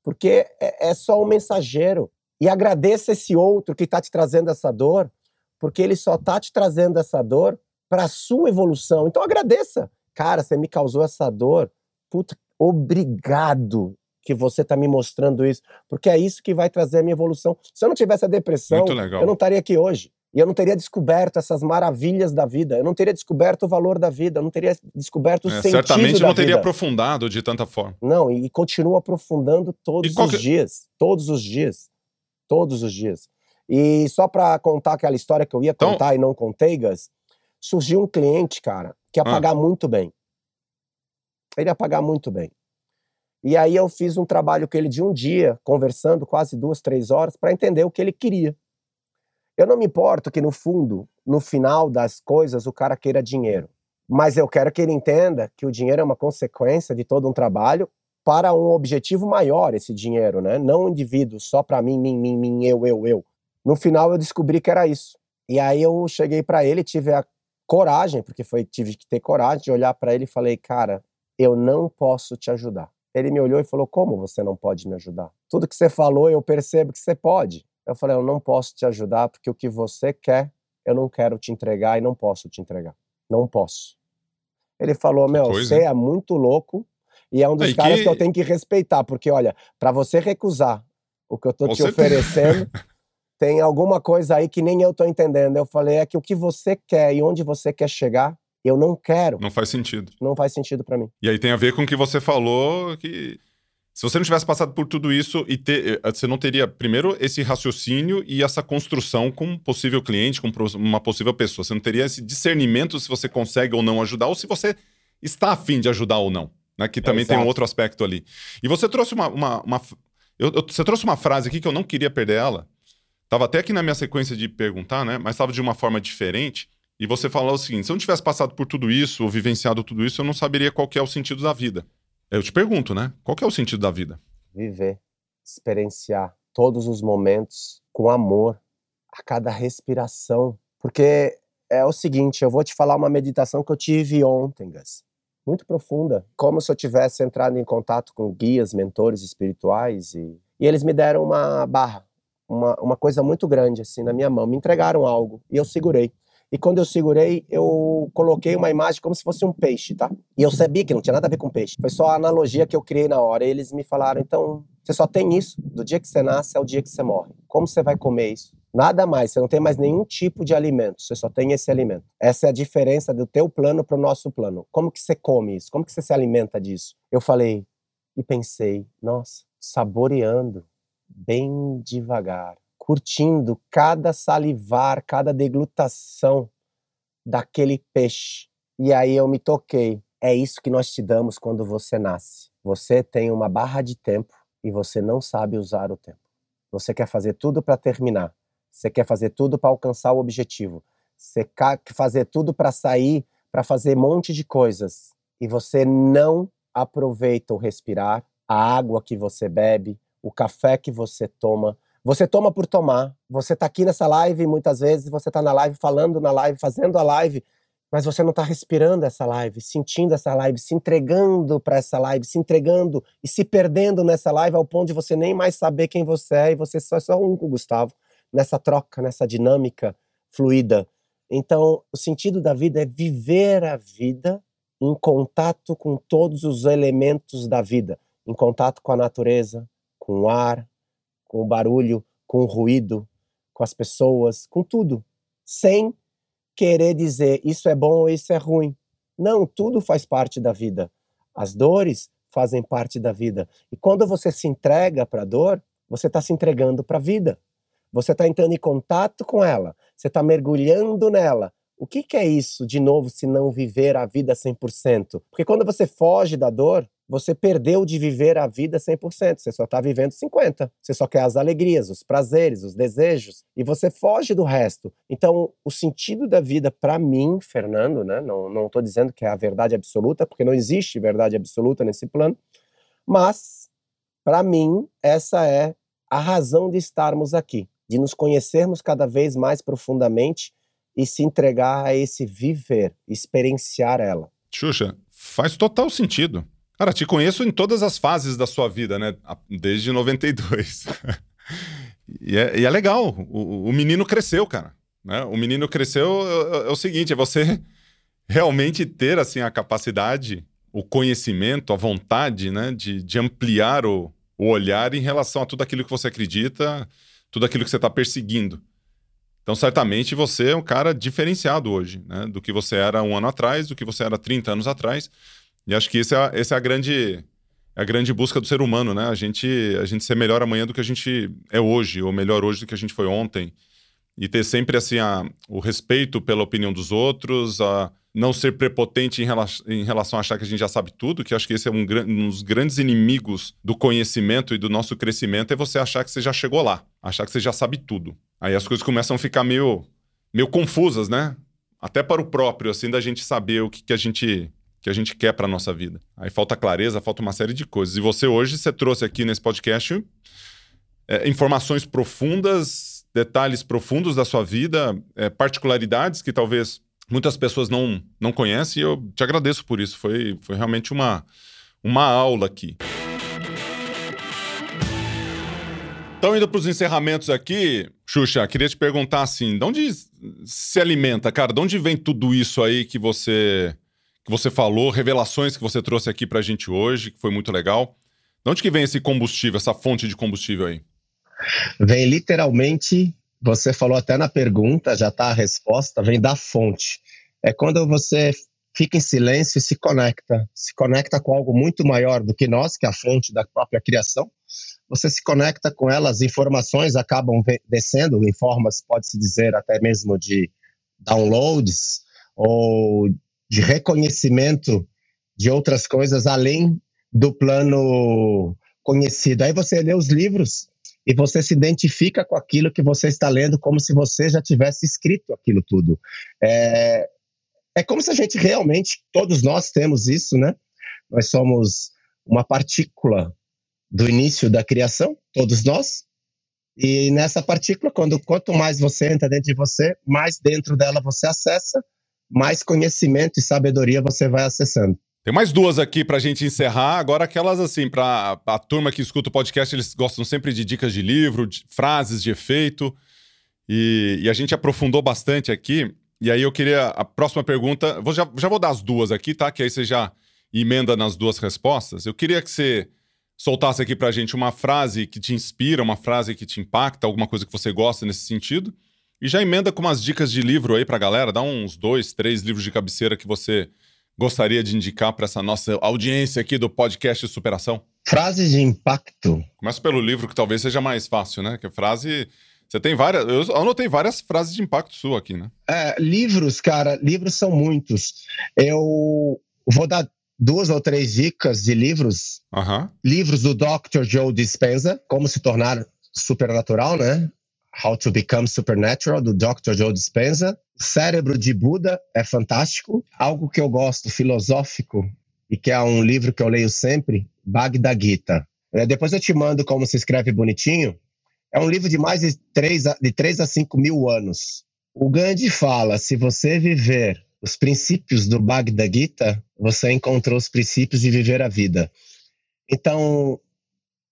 Porque é, é só um mensageiro. E agradeça esse outro que está te trazendo essa dor, porque ele só está te trazendo essa dor para sua evolução. Então agradeça. Cara, você me causou essa dor. Puta, obrigado que você está me mostrando isso, porque é isso que vai trazer a minha evolução. Se eu não tivesse a depressão, eu não estaria aqui hoje. E eu não teria descoberto essas maravilhas da vida. Eu não teria descoberto o valor da vida. Eu não teria descoberto o é, sentido Certamente da não teria vida. aprofundado de tanta forma. Não, e, e continuo aprofundando todos os que... dias. Todos os dias. Todos os dias. E só para contar aquela história que eu ia então... contar e não contei, Gas, surgiu um cliente, cara, que ia ah. pagar muito bem. Ele ia pagar muito bem. E aí eu fiz um trabalho com ele de um dia, conversando quase duas, três horas, para entender o que ele queria. Eu não me importo que no fundo, no final das coisas, o cara queira dinheiro. Mas eu quero que ele entenda que o dinheiro é uma consequência de todo um trabalho para um objetivo maior, esse dinheiro, né? Não um indivíduo só para mim, mim, mim, mim, eu, eu, eu. No final eu descobri que era isso. E aí eu cheguei para ele, tive a coragem, porque foi tive que ter coragem de olhar para ele e falei, cara, eu não posso te ajudar. Ele me olhou e falou: Como você não pode me ajudar? Tudo que você falou, eu percebo que você pode. Eu falei: Eu não posso te ajudar porque o que você quer, eu não quero te entregar e não posso te entregar. Não posso. Ele falou: Meu, você é muito louco e é um dos caras que... que... eu tenho que respeitar, porque olha, para você recusar o que eu tô Com te certeza. oferecendo. tem alguma coisa aí que nem eu tô entendendo. Eu falei, é que o que você quer e onde você quer chegar, eu não quero. Não faz sentido. Não faz sentido para mim. E aí tem a ver com o que você falou que se você não tivesse passado por tudo isso e ter, eh, você não teria primeiro esse raciocínio e essa construção com um possível cliente, com uma possível pessoa. Você não teria esse discernimento se você consegue ou não ajudar ou se você está afim de ajudar ou não. Né? Que também é, tem um outro aspecto ali. E você trouxe uma, uma, uma eu, eu, você trouxe uma frase aqui que eu não queria perder ela. Tava até aqui na minha sequência de perguntar, né? Mas estava de uma forma diferente e você falou o seguinte: se eu não tivesse passado por tudo isso, ou vivenciado tudo isso, eu não saberia qual é o sentido da vida. Eu te pergunto, né? Qual é o sentido da vida? Viver, experienciar todos os momentos com amor, a cada respiração. Porque é o seguinte, eu vou te falar uma meditação que eu tive ontem, Gas. Muito profunda. Como se eu tivesse entrado em contato com guias, mentores espirituais e, e eles me deram uma barra, uma, uma coisa muito grande assim na minha mão. Me entregaram algo e eu segurei. E quando eu segurei, eu coloquei uma imagem como se fosse um peixe, tá? E eu sabia que não tinha nada a ver com peixe. Foi só a analogia que eu criei na hora. E eles me falaram: então, você só tem isso. Do dia que você nasce ao dia que você morre. Como você vai comer isso? Nada mais, você não tem mais nenhum tipo de alimento, você só tem esse alimento. Essa é a diferença do teu plano para o nosso plano. Como que você come isso? Como que você se alimenta disso? Eu falei e pensei, nossa, saboreando bem devagar, curtindo cada salivar, cada deglutação daquele peixe. E aí eu me toquei. É isso que nós te damos quando você nasce. Você tem uma barra de tempo e você não sabe usar o tempo. Você quer fazer tudo para terminar. Você quer fazer tudo para alcançar o objetivo. Você quer fazer tudo para sair, para fazer um monte de coisas. E você não aproveita o respirar, a água que você bebe, o café que você toma, você toma por tomar. Você está aqui nessa live, muitas vezes você está na live, falando na live, fazendo a live, mas você não está respirando essa live, sentindo essa live, se entregando para essa live, se entregando e se perdendo nessa live ao ponto de você nem mais saber quem você é e você só é só um com o Gustavo, nessa troca, nessa dinâmica fluida. Então, o sentido da vida é viver a vida em contato com todos os elementos da vida, em contato com a natureza, com o ar, com o barulho, com o ruído, com as pessoas, com tudo, sem querer dizer isso é bom ou isso é ruim. Não, tudo faz parte da vida. As dores fazem parte da vida. E quando você se entrega para a dor, você está se entregando para a vida. Você está entrando em contato com ela, você está mergulhando nela. O que, que é isso, de novo, se não viver a vida 100%? Porque quando você foge da dor, você perdeu de viver a vida 100%, você só está vivendo 50%. Você só quer as alegrias, os prazeres, os desejos, e você foge do resto. Então, o sentido da vida, para mim, Fernando, né, não estou dizendo que é a verdade absoluta, porque não existe verdade absoluta nesse plano, mas, para mim, essa é a razão de estarmos aqui, de nos conhecermos cada vez mais profundamente e se entregar a esse viver, experienciar ela. Xuxa, faz total sentido. Cara, te conheço em todas as fases da sua vida, né? Desde 92. e, é, e é legal. O, o, menino cresceu, cara. Né? O menino cresceu é, é, é, o seguinte: é você realmente ter assim a capacidade, o conhecimento, a vontade, né, de, de ampliar o, o olhar em relação a tudo aquilo que você acredita, tudo aquilo que você está perseguindo. Então, certamente você é um cara diferenciado hoje, né, do que você era um ano atrás, do que você era 30 anos atrás. E acho que essa é, essa é a grande a grande busca do ser humano, né? A gente, a gente ser melhor amanhã do que a gente é hoje, ou melhor hoje do que a gente foi ontem. E ter sempre assim a, o respeito pela opinião dos outros, a não ser prepotente em, rela em relação a achar que a gente já sabe tudo, que acho que esse é um, um, dos grandes inimigos do conhecimento e do nosso crescimento, é você achar que você já chegou lá, achar que você já sabe tudo. Aí as coisas começam a ficar meio, meio confusas, né? Até para o próprio, assim, da gente saber o que, que a gente que a gente quer para nossa vida. Aí falta clareza, falta uma série de coisas. E você hoje, você trouxe aqui nesse podcast é, informações profundas, detalhes profundos da sua vida, é, particularidades que talvez muitas pessoas não, não conhecem. E eu te agradeço por isso. Foi, foi realmente uma, uma aula aqui. Então, indo para os encerramentos aqui, Xuxa, queria te perguntar assim: de onde se alimenta, cara? De onde vem tudo isso aí que você que você falou, revelações que você trouxe aqui para a gente hoje, que foi muito legal. De onde que vem esse combustível, essa fonte de combustível aí? Vem literalmente, você falou até na pergunta, já está a resposta, vem da fonte. É quando você fica em silêncio e se conecta, se conecta com algo muito maior do que nós, que é a fonte da própria criação. Você se conecta com ela, as informações acabam descendo em formas, pode-se dizer, até mesmo de downloads ou de reconhecimento de outras coisas além do plano conhecido. Aí você lê os livros e você se identifica com aquilo que você está lendo, como se você já tivesse escrito aquilo tudo. É, é como se a gente realmente, todos nós temos isso, né? Nós somos uma partícula do início da criação, todos nós. E nessa partícula, quando quanto mais você entra dentro de você, mais dentro dela você acessa, mais conhecimento e sabedoria você vai acessando. Tem mais duas aqui para a gente encerrar. Agora, aquelas assim, para a turma que escuta o podcast, eles gostam sempre de dicas de livro, de frases de efeito. E, e, a gente aprofundou bastante aqui. E aí eu queria. A próxima pergunta. Vou, já, já vou dar as duas aqui, tá? Que aí você já emenda nas duas respostas. Eu queria que você soltasse aqui para a gente uma frase que te inspira, uma frase que te impacta, alguma coisa que você gosta nesse sentido. E já emenda com umas dicas de livro aí pra galera, dá uns dois, três livros de cabeceira que você gostaria de indicar para essa nossa audiência aqui do podcast Superação. Frases de impacto. Começa pelo livro que talvez seja mais fácil, né? Que frase você tem várias. Eu anotei várias frases de impacto sua aqui, né? É, livros, cara, livros são muitos. Eu vou dar duas ou três dicas de livros. Uhum. Livros do Dr. Joe Dispenza, Como se tornar supernatural, né? How to Become Supernatural, do Dr. Joe Dispenza. Cérebro de Buda é fantástico. Algo que eu gosto, filosófico, e que é um livro que eu leio sempre, Bhagavad Gita. É, depois eu te mando como se escreve bonitinho. É um livro de mais de 3 a, de 3 a 5 mil anos. O Gandhi fala: se você viver os princípios do Bhagavad Gita, você encontrou os princípios de viver a vida. Então,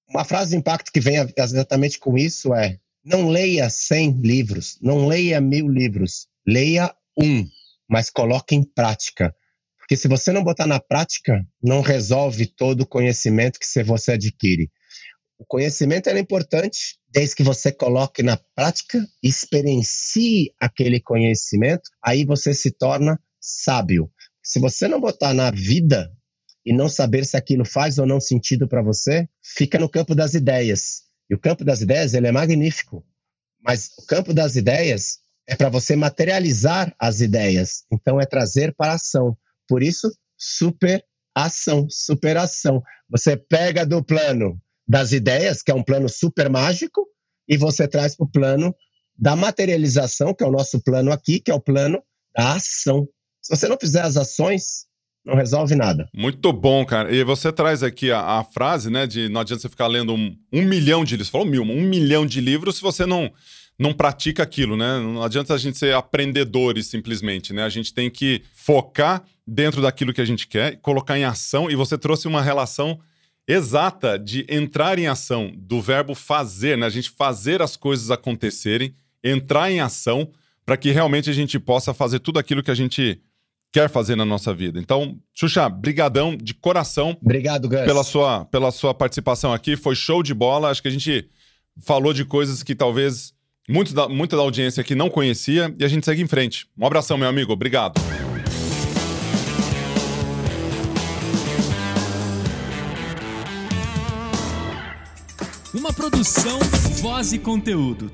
uma frase de impacto que vem exatamente com isso é: não leia 100 livros, não leia mil livros, leia um, mas coloque em prática. Porque se você não botar na prática, não resolve todo o conhecimento que você adquire. O conhecimento é importante desde que você coloque na prática, experiencie aquele conhecimento, aí você se torna sábio. Se você não botar na vida e não saber se aquilo faz ou não sentido para você, fica no campo das ideias. E o campo das ideias ele é magnífico, mas o campo das ideias é para você materializar as ideias. Então é trazer para a ação. Por isso, superação, superação. Você pega do plano das ideias, que é um plano super mágico, e você traz para o plano da materialização, que é o nosso plano aqui, que é o plano da ação. Se você não fizer as ações, não resolve nada. Muito bom, cara. E você traz aqui a, a frase, né, de não adianta você ficar lendo um, um milhão de livros, falou mil, um milhão de livros se você não não pratica aquilo, né? Não adianta a gente ser aprendedores simplesmente, né? A gente tem que focar dentro daquilo que a gente quer, colocar em ação. E você trouxe uma relação exata de entrar em ação, do verbo fazer, né? A gente fazer as coisas acontecerem, entrar em ação, para que realmente a gente possa fazer tudo aquilo que a gente quer fazer na nossa vida. Então, Xuxa, brigadão de coração. Obrigado, Gus. Pela sua, pela sua participação aqui. Foi show de bola. Acho que a gente falou de coisas que talvez muito da, muita da audiência aqui não conhecia e a gente segue em frente. Um abração, meu amigo. Obrigado. Uma produção, voz e conteúdo.